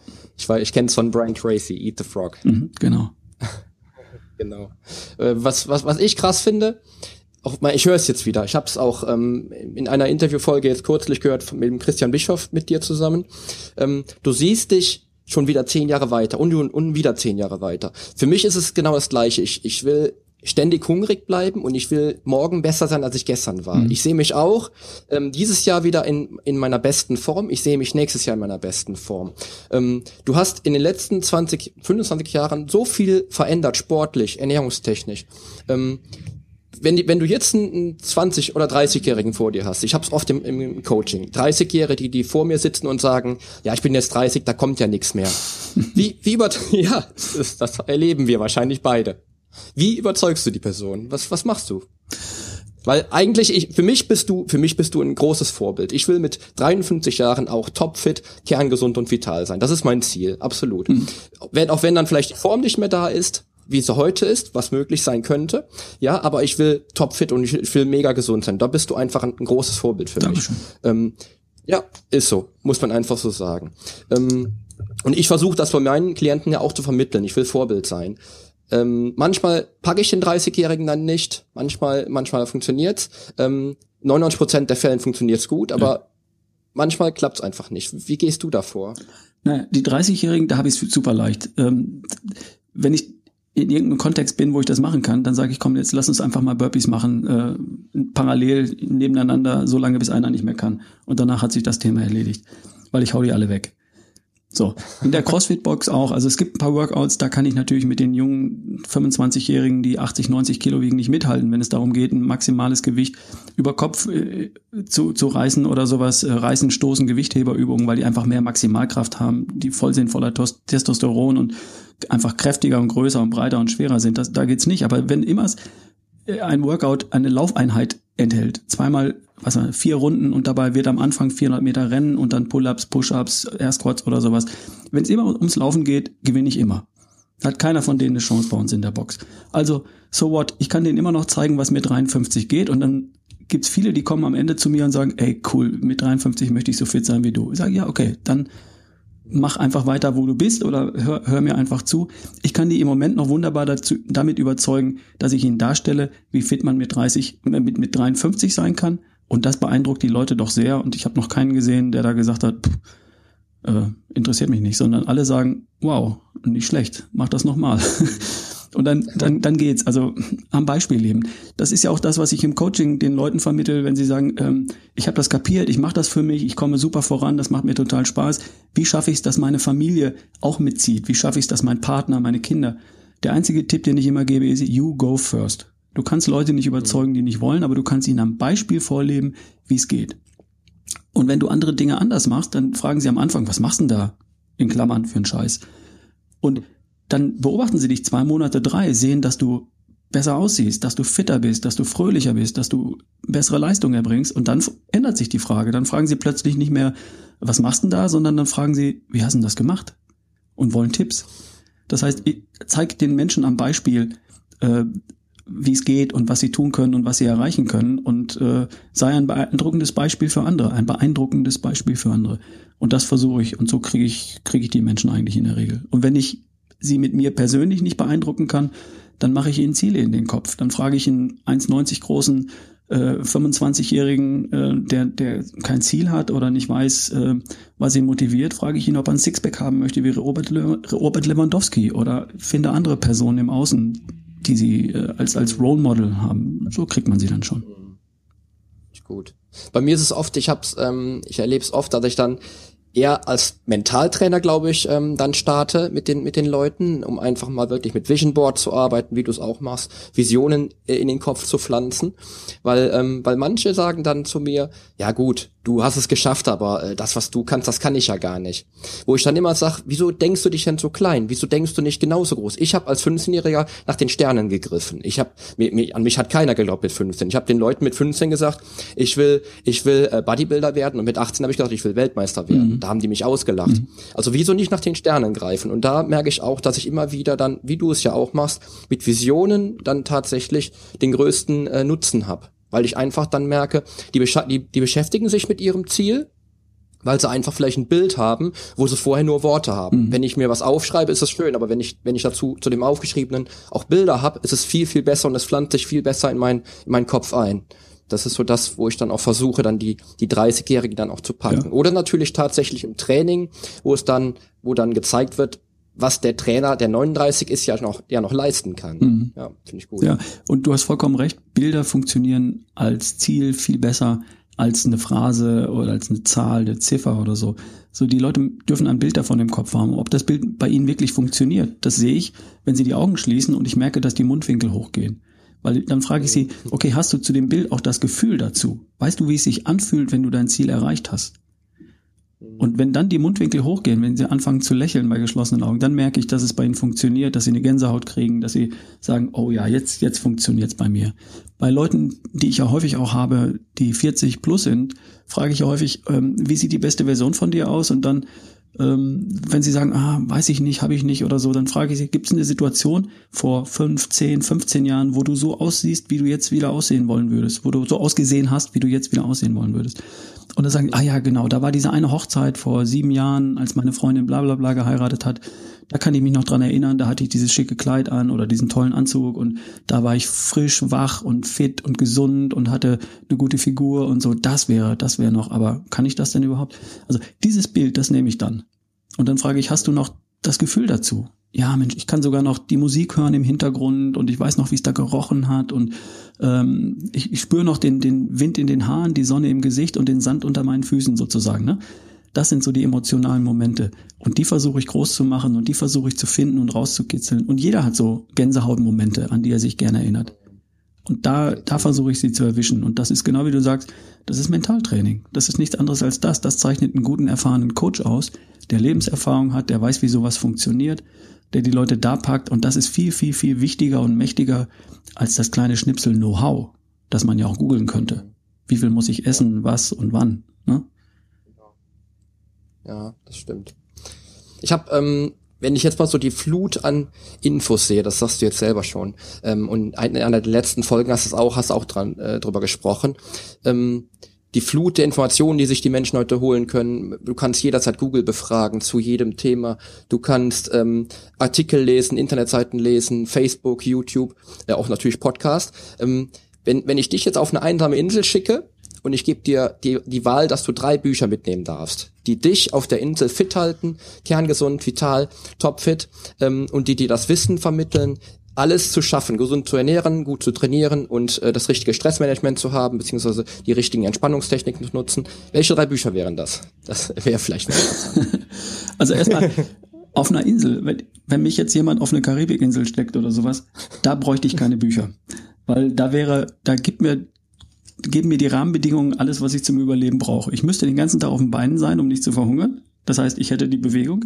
Ich, war, ich kenne es von Brian Tracy, Eat the Frog. Mhm, genau. genau. Äh, was, was, was ich krass finde, auch mal, ich höre es jetzt wieder. Ich habe es auch ähm, in einer Interviewfolge jetzt kürzlich gehört mit dem Christian Bischoff mit dir zusammen. Ähm, du siehst dich schon wieder zehn Jahre weiter und, und, und wieder zehn Jahre weiter. Für mich ist es genau das Gleiche. Ich, ich will ständig hungrig bleiben und ich will morgen besser sein, als ich gestern war. Mhm. Ich sehe mich auch ähm, dieses Jahr wieder in, in meiner besten Form. Ich sehe mich nächstes Jahr in meiner besten Form. Ähm, du hast in den letzten 20, 25 Jahren so viel verändert, sportlich, ernährungstechnisch. Ähm, wenn, wenn du jetzt einen 20- oder 30-Jährigen vor dir hast, ich habe es oft im, im Coaching, 30-Jährige, die, die vor mir sitzen und sagen, ja, ich bin jetzt 30, da kommt ja nichts mehr. Wie, wie über, ja, das, das erleben wir wahrscheinlich beide. Wie überzeugst du die Person? Was, was machst du? Weil eigentlich, ich, für mich bist du, für mich bist du ein großes Vorbild. Ich will mit 53 Jahren auch topfit, kerngesund und vital sein. Das ist mein Ziel, absolut. Mhm. Wenn, auch wenn dann vielleicht die Form nicht mehr da ist, wie sie heute ist, was möglich sein könnte. Ja, aber ich will topfit und ich will mega gesund sein. Da bist du einfach ein, ein großes Vorbild für Dankeschön. mich. Ähm, ja, ist so, muss man einfach so sagen. Ähm, und ich versuche das bei meinen Klienten ja auch zu vermitteln. Ich will Vorbild sein. Ähm, manchmal packe ich den 30-Jährigen dann nicht, manchmal, manchmal funktioniert's. Ähm, 99 Prozent der Fällen funktioniert's gut, aber ja. manchmal klappt's einfach nicht. Wie gehst du davor? Naja, die 30-Jährigen, da habe ich es super leicht. Ähm, wenn ich in irgendeinem Kontext bin, wo ich das machen kann, dann sage ich, komm, jetzt lass uns einfach mal Burpees machen, äh, parallel nebeneinander, so lange bis einer nicht mehr kann. Und danach hat sich das Thema erledigt, weil ich hau die alle weg. So, in der CrossFit-Box auch. Also es gibt ein paar Workouts, da kann ich natürlich mit den jungen 25-Jährigen, die 80, 90 Kilo wiegen, nicht mithalten, wenn es darum geht, ein maximales Gewicht über Kopf äh, zu, zu reißen oder sowas, äh, reißen, stoßen, Gewichtheberübungen, weil die einfach mehr Maximalkraft haben, die voll sind voller Testosteron und einfach kräftiger und größer und breiter und schwerer sind. Das, da geht's nicht. Aber wenn immer äh, ein Workout eine Laufeinheit enthält, zweimal was weiß, vier Runden und dabei wird am Anfang 400 Meter rennen und dann Pull-ups, Push-ups, Air Squats oder sowas. Wenn es immer ums Laufen geht, gewinne ich immer. Hat keiner von denen eine Chance bei uns in der Box. Also, so what? Ich kann denen immer noch zeigen, was mit 53 geht und dann gibt's viele, die kommen am Ende zu mir und sagen, ey, cool, mit 53 möchte ich so fit sein wie du. Ich sage, ja, okay, dann mach einfach weiter, wo du bist oder hör, hör mir einfach zu. Ich kann die im Moment noch wunderbar dazu, damit überzeugen, dass ich ihnen darstelle, wie fit man mit 30, mit, mit 53 sein kann und das beeindruckt die Leute doch sehr. Und ich habe noch keinen gesehen, der da gesagt hat, pff, äh, interessiert mich nicht, sondern alle sagen, wow, nicht schlecht, mach das nochmal. Und dann, dann, dann geht's. Also am Beispiel leben. Das ist ja auch das, was ich im Coaching den Leuten vermittel, wenn sie sagen, ähm, ich habe das kapiert, ich mache das für mich, ich komme super voran, das macht mir total Spaß. Wie schaffe ich es, dass meine Familie auch mitzieht? Wie schaffe ich es, dass mein Partner, meine Kinder? Der einzige Tipp, den ich immer gebe, ist, you go first. Du kannst Leute nicht überzeugen, die nicht wollen, aber du kannst ihnen am Beispiel vorleben, wie es geht. Und wenn du andere Dinge anders machst, dann fragen sie am Anfang, was machst du denn da? In Klammern für einen Scheiß. Und dann beobachten sie dich zwei Monate, drei, sehen, dass du besser aussiehst, dass du fitter bist, dass du fröhlicher bist, dass du bessere Leistung erbringst und dann ändert sich die Frage. Dann fragen sie plötzlich nicht mehr, was machst du denn da, sondern dann fragen sie, wie hast du das gemacht? Und wollen Tipps. Das heißt, zeig den Menschen am Beispiel, äh, wie es geht und was sie tun können und was sie erreichen können und äh, sei ein beeindruckendes Beispiel für andere, ein beeindruckendes Beispiel für andere. Und das versuche ich und so kriege ich kriege ich die Menschen eigentlich in der Regel. Und wenn ich sie mit mir persönlich nicht beeindrucken kann, dann mache ich ihnen Ziele in den Kopf. Dann frage ich einen 1,90 großen äh, 25-Jährigen, äh, der, der kein Ziel hat oder nicht weiß, äh, was ihn motiviert, frage ich ihn, ob er ein Sixpack haben möchte wie Robert, Le Robert Lewandowski oder finde andere Personen im Außen, die sie äh, als, als Role Model haben. So kriegt man sie dann schon. Gut. Bei mir ist es oft, ich hab's, ähm, ich erlebe es oft, dass ich dann eher als Mentaltrainer, glaube ich, ähm, dann starte mit den mit den Leuten, um einfach mal wirklich mit Vision Board zu arbeiten, wie du es auch machst, Visionen äh, in den Kopf zu pflanzen, weil ähm, weil manche sagen dann zu mir, ja gut, du hast es geschafft, aber äh, das, was du kannst, das kann ich ja gar nicht. Wo ich dann immer sag, wieso denkst du dich denn so klein? Wieso denkst du nicht genauso groß? Ich habe als 15-Jähriger nach den Sternen gegriffen. Ich habe an mich hat keiner geglaubt mit 15. Ich habe den Leuten mit 15 gesagt, ich will ich will äh, Bodybuilder werden und mit 18 habe ich gesagt, ich will Weltmeister werden. Mhm. Da haben die mich ausgelacht. Mhm. Also wieso nicht nach den Sternen greifen? Und da merke ich auch, dass ich immer wieder dann, wie du es ja auch machst, mit Visionen dann tatsächlich den größten äh, Nutzen habe weil ich einfach dann merke, die, die, die beschäftigen sich mit ihrem Ziel, weil sie einfach vielleicht ein Bild haben, wo sie vorher nur Worte haben. Mhm. Wenn ich mir was aufschreibe, ist das schön, aber wenn ich, wenn ich dazu zu dem Aufgeschriebenen auch Bilder habe, ist es viel, viel besser und es pflanzt sich viel besser in, mein, in meinen Kopf ein. Das ist so das, wo ich dann auch versuche, dann die, die 30-Jährigen dann auch zu packen. Ja. Oder natürlich tatsächlich im Training, wo es dann, wo dann gezeigt wird, was der Trainer, der 39 ist, ja noch, ja noch leisten kann. Mhm. Ja, finde ich gut. Ja, und du hast vollkommen recht. Bilder funktionieren als Ziel viel besser als eine Phrase oder als eine Zahl, eine Ziffer oder so. So, die Leute dürfen ein Bild davon im Kopf haben. Ob das Bild bei ihnen wirklich funktioniert, das sehe ich, wenn sie die Augen schließen und ich merke, dass die Mundwinkel hochgehen. Weil dann frage ich sie, okay, hast du zu dem Bild auch das Gefühl dazu? Weißt du, wie es sich anfühlt, wenn du dein Ziel erreicht hast? Und wenn dann die Mundwinkel hochgehen, wenn sie anfangen zu lächeln bei geschlossenen Augen, dann merke ich, dass es bei ihnen funktioniert, dass sie eine Gänsehaut kriegen, dass sie sagen, oh ja, jetzt, jetzt funktioniert's bei mir. Bei Leuten, die ich ja häufig auch habe, die 40 plus sind, frage ich ja häufig, ähm, wie sieht die beste Version von dir aus? Und dann ähm, wenn sie sagen, ah, weiß ich nicht, habe ich nicht oder so, dann frage ich sie, gibt es eine Situation vor 5, 10, 15 Jahren, wo du so aussiehst, wie du jetzt wieder aussehen wollen würdest, wo du so ausgesehen hast, wie du jetzt wieder aussehen wollen würdest. Und dann sagen, ah ja, genau, da war diese eine Hochzeit vor sieben Jahren, als meine Freundin bla bla bla geheiratet hat. Da kann ich mich noch dran erinnern, da hatte ich dieses schicke Kleid an oder diesen tollen Anzug und da war ich frisch, wach und fit und gesund und hatte eine gute Figur und so. Das wäre, das wäre noch, aber kann ich das denn überhaupt? Also dieses Bild, das nehme ich dann. Und dann frage ich, hast du noch das Gefühl dazu? Ja, Mensch, ich kann sogar noch die Musik hören im Hintergrund und ich weiß noch, wie es da gerochen hat und ähm, ich, ich spüre noch den, den Wind in den Haaren, die Sonne im Gesicht und den Sand unter meinen Füßen sozusagen. Ne? Das sind so die emotionalen Momente. Und die versuche ich groß zu machen und die versuche ich zu finden und rauszukitzeln. Und jeder hat so Gänsehautmomente, an die er sich gerne erinnert. Und da, da versuche ich sie zu erwischen. Und das ist genau wie du sagst, das ist Mentaltraining. Das ist nichts anderes als das. Das zeichnet einen guten, erfahrenen Coach aus, der Lebenserfahrung hat, der weiß, wie sowas funktioniert, der die Leute da packt. Und das ist viel, viel, viel wichtiger und mächtiger als das kleine Schnipsel Know-how, das man ja auch googeln könnte. Wie viel muss ich essen, was und wann? Ne? Ja, das stimmt. Ich habe, ähm, wenn ich jetzt mal so die Flut an Infos sehe, das sagst du jetzt selber schon, ähm, und in einer der letzten Folgen hast du auch, hast auch dran äh, drüber gesprochen. Ähm, die Flut der Informationen, die sich die Menschen heute holen können. Du kannst jederzeit Google befragen zu jedem Thema. Du kannst ähm, Artikel lesen, Internetseiten lesen, Facebook, YouTube, äh, auch natürlich Podcast. Ähm, wenn, wenn ich dich jetzt auf eine einsame Insel schicke und ich gebe dir die, die Wahl, dass du drei Bücher mitnehmen darfst, die dich auf der Insel fit halten, kerngesund, vital, topfit ähm, und die dir das Wissen vermitteln, alles zu schaffen, gesund zu ernähren, gut zu trainieren und äh, das richtige Stressmanagement zu haben, beziehungsweise die richtigen Entspannungstechniken zu nutzen. Welche drei Bücher wären das? Das wäre vielleicht Also erstmal auf einer Insel, wenn, wenn mich jetzt jemand auf eine Karibikinsel steckt oder sowas, da bräuchte ich keine Bücher. Weil da wäre, da gibt mir geben mir die Rahmenbedingungen alles, was ich zum Überleben brauche. Ich müsste den ganzen Tag auf den Beinen sein, um nicht zu verhungern. Das heißt, ich hätte die Bewegung.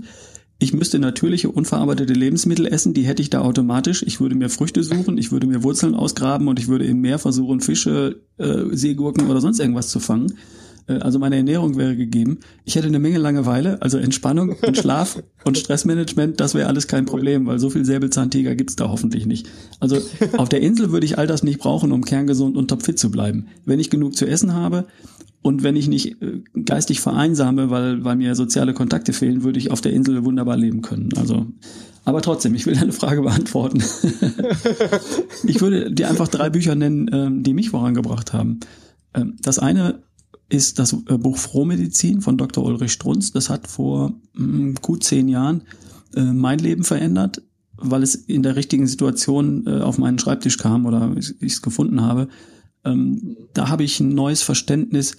Ich müsste natürliche, unverarbeitete Lebensmittel essen, die hätte ich da automatisch. Ich würde mir Früchte suchen, ich würde mir Wurzeln ausgraben und ich würde im Meer versuchen, Fische, äh, Seegurken oder sonst irgendwas zu fangen. Äh, also meine Ernährung wäre gegeben. Ich hätte eine Menge Langeweile, also Entspannung und Schlaf und Stressmanagement, das wäre alles kein Problem, weil so viel Säbelzahntiger gibt's da hoffentlich nicht. Also auf der Insel würde ich all das nicht brauchen, um kerngesund und topfit zu bleiben. Wenn ich genug zu essen habe und wenn ich nicht äh, geistig vereinsame, weil, weil mir soziale Kontakte fehlen, würde ich auf der Insel wunderbar leben können. Also aber trotzdem, ich will deine Frage beantworten. ich würde dir einfach drei Bücher nennen, ähm, die mich vorangebracht haben. Ähm, das eine ist das äh, Buch Frohmedizin von Dr. Ulrich Strunz. Das hat vor mm, gut zehn Jahren äh, mein Leben verändert, weil es in der richtigen Situation auf meinen Schreibtisch kam oder ich es gefunden habe. Ähm, da habe ich ein neues Verständnis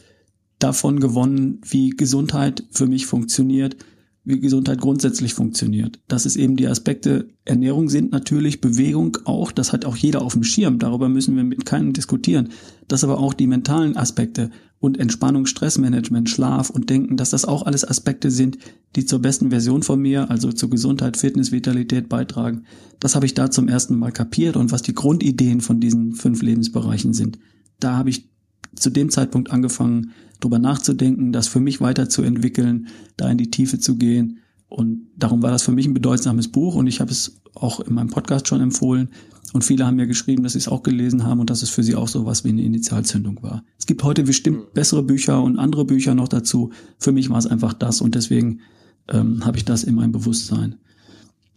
davon gewonnen, wie Gesundheit für mich funktioniert, wie Gesundheit grundsätzlich funktioniert. Dass es eben die Aspekte Ernährung sind, natürlich Bewegung auch, das hat auch jeder auf dem Schirm, darüber müssen wir mit keinem diskutieren. Dass aber auch die mentalen Aspekte und Entspannung, Stressmanagement, Schlaf und Denken, dass das auch alles Aspekte sind, die zur besten Version von mir, also zur Gesundheit, Fitness, Vitalität beitragen. Das habe ich da zum ersten Mal kapiert und was die Grundideen von diesen fünf Lebensbereichen sind. Da habe ich zu dem Zeitpunkt angefangen, drüber nachzudenken, das für mich weiterzuentwickeln, da in die Tiefe zu gehen. Und darum war das für mich ein bedeutsames Buch und ich habe es auch in meinem Podcast schon empfohlen. Und viele haben mir geschrieben, dass sie es auch gelesen haben und dass es für sie auch so was wie eine Initialzündung war. Es gibt heute bestimmt mhm. bessere Bücher und andere Bücher noch dazu. Für mich war es einfach das und deswegen ähm, habe ich das in meinem Bewusstsein.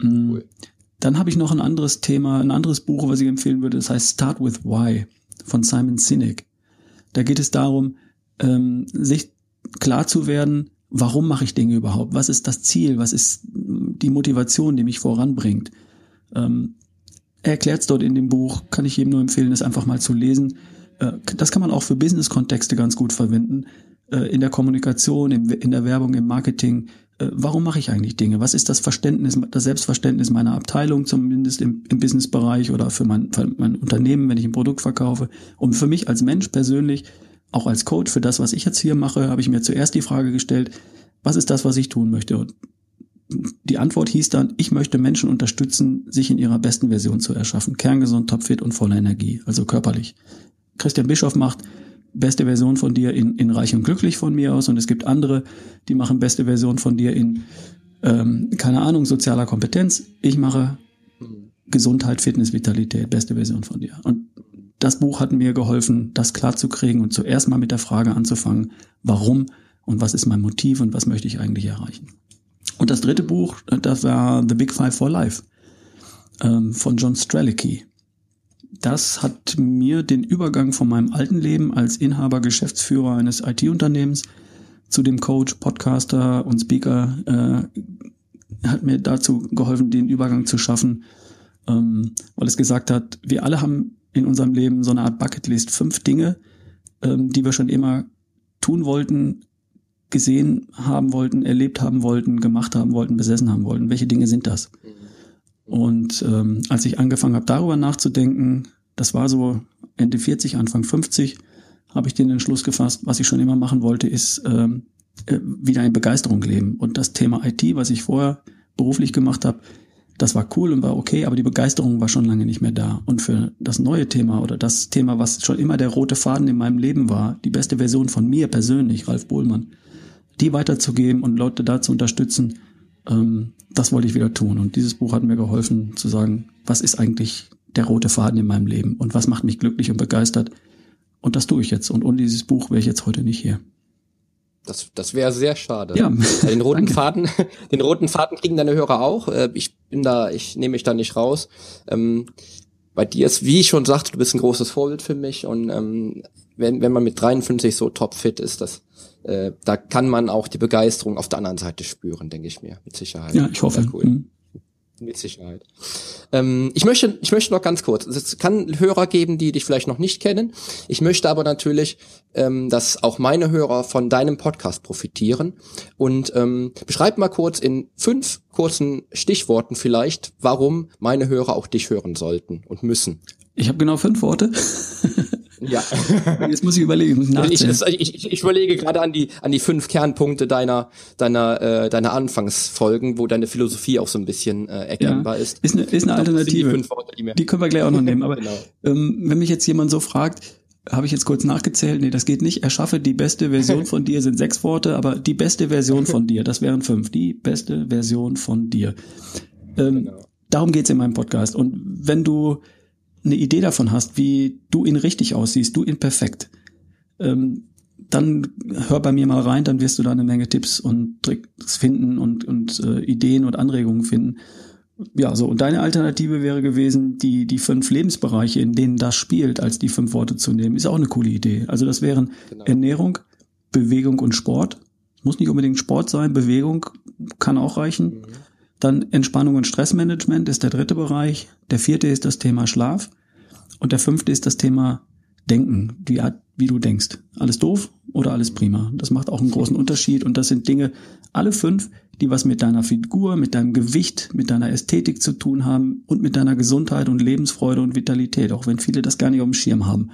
Mhm. Cool. Dann habe ich noch ein anderes Thema, ein anderes Buch, was ich empfehlen würde. Das heißt Start with Why von Simon Sinek. Da geht es darum, ähm, sich klar zu werden, warum mache ich Dinge überhaupt? Was ist das Ziel? Was ist die Motivation, die mich voranbringt? Ähm, er erklärt es dort in dem Buch, kann ich jedem nur empfehlen, es einfach mal zu lesen. Äh, das kann man auch für Business-Kontexte ganz gut verwenden. Äh, in der Kommunikation, in der Werbung, im Marketing. Äh, warum mache ich eigentlich Dinge? Was ist das Verständnis, das Selbstverständnis meiner Abteilung, zumindest im, im Businessbereich oder für mein, für mein Unternehmen, wenn ich ein Produkt verkaufe? Und für mich als Mensch persönlich, auch als Coach, für das, was ich jetzt hier mache, habe ich mir zuerst die Frage gestellt, was ist das, was ich tun möchte? Und die Antwort hieß dann, ich möchte Menschen unterstützen, sich in ihrer besten Version zu erschaffen. Kerngesund, topfit und voller Energie, also körperlich. Christian Bischoff macht beste Version von dir in, in Reich und Glücklich von mir aus und es gibt andere, die machen beste Version von dir in, ähm, keine Ahnung, sozialer Kompetenz. Ich mache Gesundheit, Fitness, Vitalität, beste Version von dir. Und das Buch hat mir geholfen, das klar zu kriegen und zuerst mal mit der Frage anzufangen, warum und was ist mein Motiv und was möchte ich eigentlich erreichen. Und das dritte Buch, das war The Big Five for Life ähm, von John Strelicky das hat mir den Übergang von meinem alten Leben als Inhaber, Geschäftsführer eines IT-Unternehmens zu dem Coach, Podcaster und Speaker äh, hat mir dazu geholfen, den Übergang zu schaffen, ähm, weil es gesagt hat, wir alle haben in unserem Leben so eine Art Bucketlist, fünf Dinge, ähm, die wir schon immer tun wollten, gesehen haben wollten, erlebt haben wollten, gemacht haben wollten, besessen haben wollten. Welche Dinge sind das? Mhm. Und ähm, als ich angefangen habe, darüber nachzudenken, das war so Ende 40, Anfang 50, habe ich den Entschluss gefasst, was ich schon immer machen wollte, ist ähm, äh, wieder in Begeisterung leben. Und das Thema IT, was ich vorher beruflich gemacht habe, das war cool und war okay, aber die Begeisterung war schon lange nicht mehr da. Und für das neue Thema oder das Thema, was schon immer der rote Faden in meinem Leben war, die beste Version von mir persönlich, Ralf Bohlmann, die weiterzugeben und Leute da zu unterstützen, ähm, das wollte ich wieder tun. Und dieses Buch hat mir geholfen zu sagen, was ist eigentlich der rote Faden in meinem Leben und was macht mich glücklich und begeistert. Und das tue ich jetzt. Und ohne dieses Buch wäre ich jetzt heute nicht hier. Das, das wäre sehr schade. Ja. Den roten Faden, den roten Faden kriegen deine Hörer auch. Äh, ich bin da, ich nehme mich da nicht raus. Ähm, bei dir ist, wie ich schon sagte, du bist ein großes Vorbild für mich und ähm, wenn, wenn man mit 53 so topfit ist, das, äh, da kann man auch die Begeisterung auf der anderen Seite spüren, denke ich mir, mit Sicherheit. Ja, ich hoffe. Cool. Mhm. Mit Sicherheit. Ähm, ich möchte, ich möchte noch ganz kurz. Es kann Hörer geben, die dich vielleicht noch nicht kennen. Ich möchte aber natürlich, ähm, dass auch meine Hörer von deinem Podcast profitieren. Und ähm, beschreib mal kurz in fünf kurzen Stichworten vielleicht, warum meine Hörer auch dich hören sollten und müssen. Ich habe genau fünf Worte. Ja. Jetzt muss ich überlegen. Ich, ich, ich überlege gerade an die an die fünf Kernpunkte deiner deiner äh, deiner Anfangsfolgen, wo deine Philosophie auch so ein bisschen äh, erkennbar ja. ist. Ist eine, ist eine Alternative. Die, Worte, die, die, können wir gleich auch noch nehmen. Aber genau. ähm, wenn mich jetzt jemand so fragt, habe ich jetzt kurz nachgezählt, nee, das geht nicht. Erschaffe die beste Version von dir sind sechs Worte, aber die beste Version von dir, das wären fünf. Die beste Version von dir. Ähm, genau. Darum geht's in meinem Podcast. Und wenn du eine Idee davon hast, wie du ihn richtig aussiehst, du ihn perfekt, ähm, dann hör bei mir mal rein, dann wirst du da eine Menge Tipps und Tricks finden und, und äh, Ideen und Anregungen finden. Ja, so, und deine Alternative wäre gewesen, die, die fünf Lebensbereiche, in denen das spielt, als die fünf Worte zu nehmen, ist auch eine coole Idee. Also das wären genau. Ernährung, Bewegung und Sport. Muss nicht unbedingt Sport sein, Bewegung kann auch reichen. Mhm. Dann Entspannung und Stressmanagement ist der dritte Bereich. Der vierte ist das Thema Schlaf. Und der fünfte ist das Thema Denken, die Art, wie du denkst. Alles doof oder alles prima. Das macht auch einen großen Unterschied. Und das sind Dinge, alle fünf, die was mit deiner Figur, mit deinem Gewicht, mit deiner Ästhetik zu tun haben und mit deiner Gesundheit und Lebensfreude und Vitalität, auch wenn viele das gar nicht auf dem Schirm haben.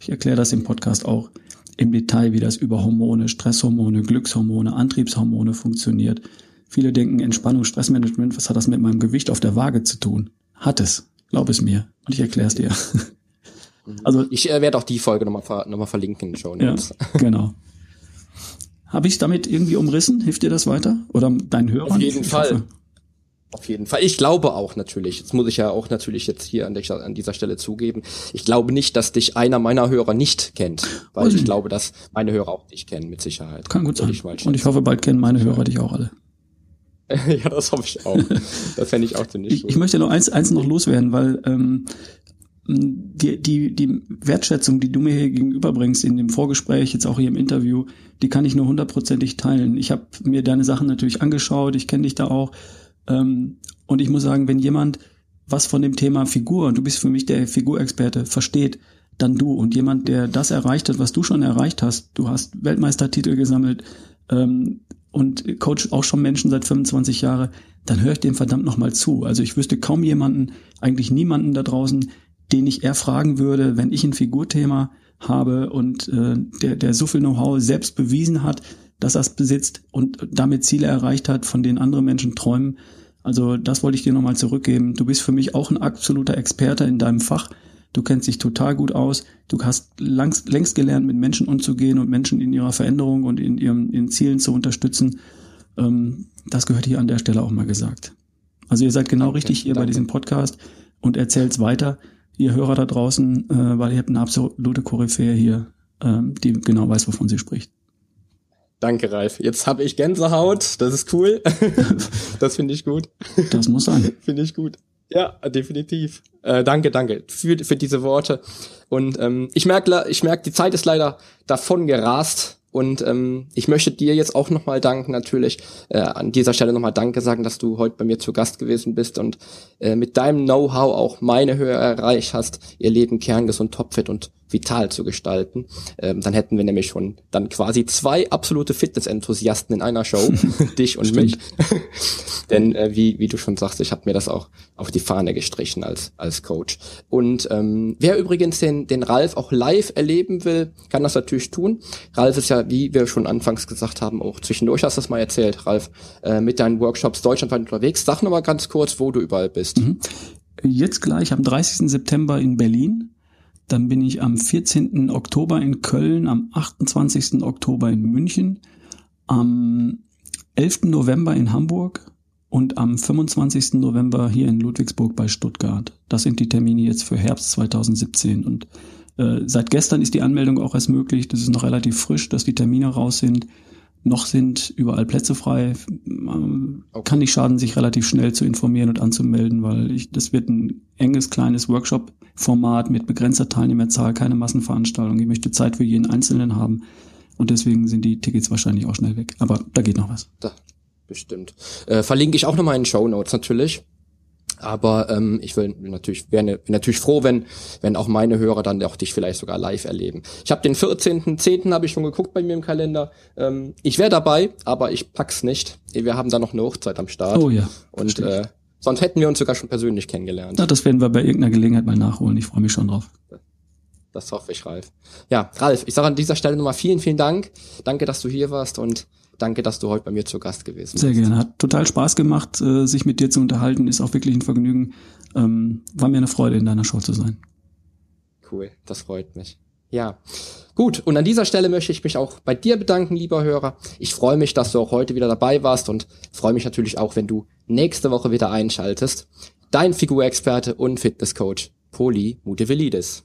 Ich erkläre das im Podcast auch im Detail, wie das über Hormone, Stresshormone, Glückshormone, Antriebshormone funktioniert Viele denken Entspannung, Stressmanagement, was hat das mit meinem Gewicht auf der Waage zu tun? Hat es. Glaub es mir. Und ich erkläre es dir. Also ich äh, werde auch die Folge nochmal ver noch mal verlinken schon. Ja, genau. Habe ich damit irgendwie umrissen? Hilft dir das weiter? Oder dein Hörer? Auf jeden ich Fall. Hoffe. Auf jeden Fall. Ich glaube auch natürlich, das muss ich ja auch natürlich jetzt hier an, der, an dieser Stelle zugeben, ich glaube nicht, dass dich einer meiner Hörer nicht kennt, weil ich glaube, dass meine Hörer auch dich kennen, mit Sicherheit. Kann gut sein. Ich Und ich hoffe, bald kennen meine Hörer dich auch alle. ja, das hoffe ich auch. das fände ich auch ziemlich ich, Ich möchte noch eins, eins noch loswerden, weil ähm, die, die, die Wertschätzung, die du mir hier gegenüberbringst in dem Vorgespräch, jetzt auch hier im Interview, die kann ich nur hundertprozentig teilen. Ich habe mir deine Sachen natürlich angeschaut, ich kenne dich da auch. Ähm, und ich muss sagen, wenn jemand was von dem Thema Figur, und du bist für mich der Figurexperte, versteht, dann du. Und jemand, der das erreicht hat, was du schon erreicht hast, du hast Weltmeistertitel gesammelt, ähm, und coach auch schon Menschen seit 25 Jahren, dann höre ich dem verdammt nochmal zu. Also ich wüsste kaum jemanden, eigentlich niemanden da draußen, den ich eher fragen würde, wenn ich ein Figurthema habe und äh, der, der so viel Know-how selbst bewiesen hat, dass er es besitzt und damit Ziele erreicht hat, von denen andere Menschen träumen. Also das wollte ich dir nochmal zurückgeben. Du bist für mich auch ein absoluter Experte in deinem Fach. Du kennst dich total gut aus. Du hast langst, längst gelernt, mit Menschen umzugehen und Menschen in ihrer Veränderung und in ihren in Zielen zu unterstützen. Ähm, das gehört hier an der Stelle auch mal gesagt. Also ihr seid genau richtig hier danke. bei diesem Podcast und erzählt's weiter ihr Hörer da draußen, äh, weil ihr habt eine absolute Koryphäe hier, ähm, die genau weiß, wovon sie spricht. Danke, Ralf. Jetzt habe ich Gänsehaut. Das ist cool. das finde ich gut. Das muss sein. finde ich gut. Ja, definitiv. Äh, danke, danke für, für diese Worte. Und ähm, ich merke, ich merk, die Zeit ist leider davon gerast. Und ähm, ich möchte dir jetzt auch nochmal danken, natürlich äh, an dieser Stelle nochmal Danke sagen, dass du heute bei mir zu Gast gewesen bist und äh, mit deinem Know-how auch meine Höhe erreicht hast, ihr Leben kerngesund, topfit und vital zu gestalten. Ähm, dann hätten wir nämlich schon dann quasi zwei absolute Fitness-Enthusiasten in einer Show, dich und mich. Denn äh, wie, wie du schon sagst, ich habe mir das auch auf die Fahne gestrichen als, als Coach. Und ähm, wer übrigens den, den Ralf auch live erleben will, kann das natürlich tun. Ralf ist ja, wie wir schon anfangs gesagt haben, auch zwischendurch hast du das mal erzählt, Ralf, äh, mit deinen Workshops deutschlandweit unterwegs. Sag noch mal ganz kurz, wo du überall bist. Mhm. Jetzt gleich am 30. September in Berlin dann bin ich am 14. Oktober in Köln, am 28. Oktober in München, am 11. November in Hamburg und am 25. November hier in Ludwigsburg bei Stuttgart. Das sind die Termine jetzt für Herbst 2017. Und äh, seit gestern ist die Anmeldung auch erst möglich. Das ist noch relativ frisch, dass die Termine raus sind. Noch sind überall Plätze frei. Kann nicht schaden, sich relativ schnell zu informieren und anzumelden, weil ich, das wird ein enges, kleines Workshop-Format mit begrenzter Teilnehmerzahl, keine Massenveranstaltung. Ich möchte Zeit für jeden Einzelnen haben. Und deswegen sind die Tickets wahrscheinlich auch schnell weg. Aber da geht noch was. Da, bestimmt. Äh, verlinke ich auch nochmal in den Show Notes natürlich. Aber ähm, ich will natürlich wäre ne, natürlich froh, wenn wenn auch meine Hörer dann auch dich vielleicht sogar live erleben. Ich habe den 14.10. habe ich schon geguckt bei mir im Kalender. Ähm, ich wäre dabei, aber ich pack's nicht. Wir haben da noch eine Hochzeit am Start. Oh ja. Und äh, sonst hätten wir uns sogar schon persönlich kennengelernt. Ja, das werden wir bei irgendeiner Gelegenheit mal nachholen. Ich freue mich schon drauf. Das hoffe ich, Ralf. Ja, Ralf, ich sage an dieser Stelle nochmal vielen, vielen Dank. Danke, dass du hier warst und Danke, dass du heute bei mir zu Gast gewesen bist. Sehr gerne. Hat total Spaß gemacht, äh, sich mit dir zu unterhalten. Ist auch wirklich ein Vergnügen. Ähm, war mir eine Freude, in deiner Show zu sein. Cool, das freut mich. Ja, gut. Und an dieser Stelle möchte ich mich auch bei dir bedanken, lieber Hörer. Ich freue mich, dass du auch heute wieder dabei warst und freue mich natürlich auch, wenn du nächste Woche wieder einschaltest. Dein Figurexperte und Fitnesscoach, Poli Mutevelidis.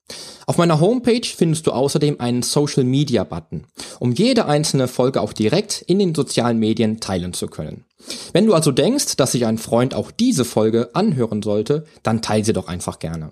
Auf meiner Homepage findest du außerdem einen Social Media Button, um jede einzelne Folge auch direkt in den sozialen Medien teilen zu können. Wenn du also denkst, dass sich ein Freund auch diese Folge anhören sollte, dann teile sie doch einfach gerne.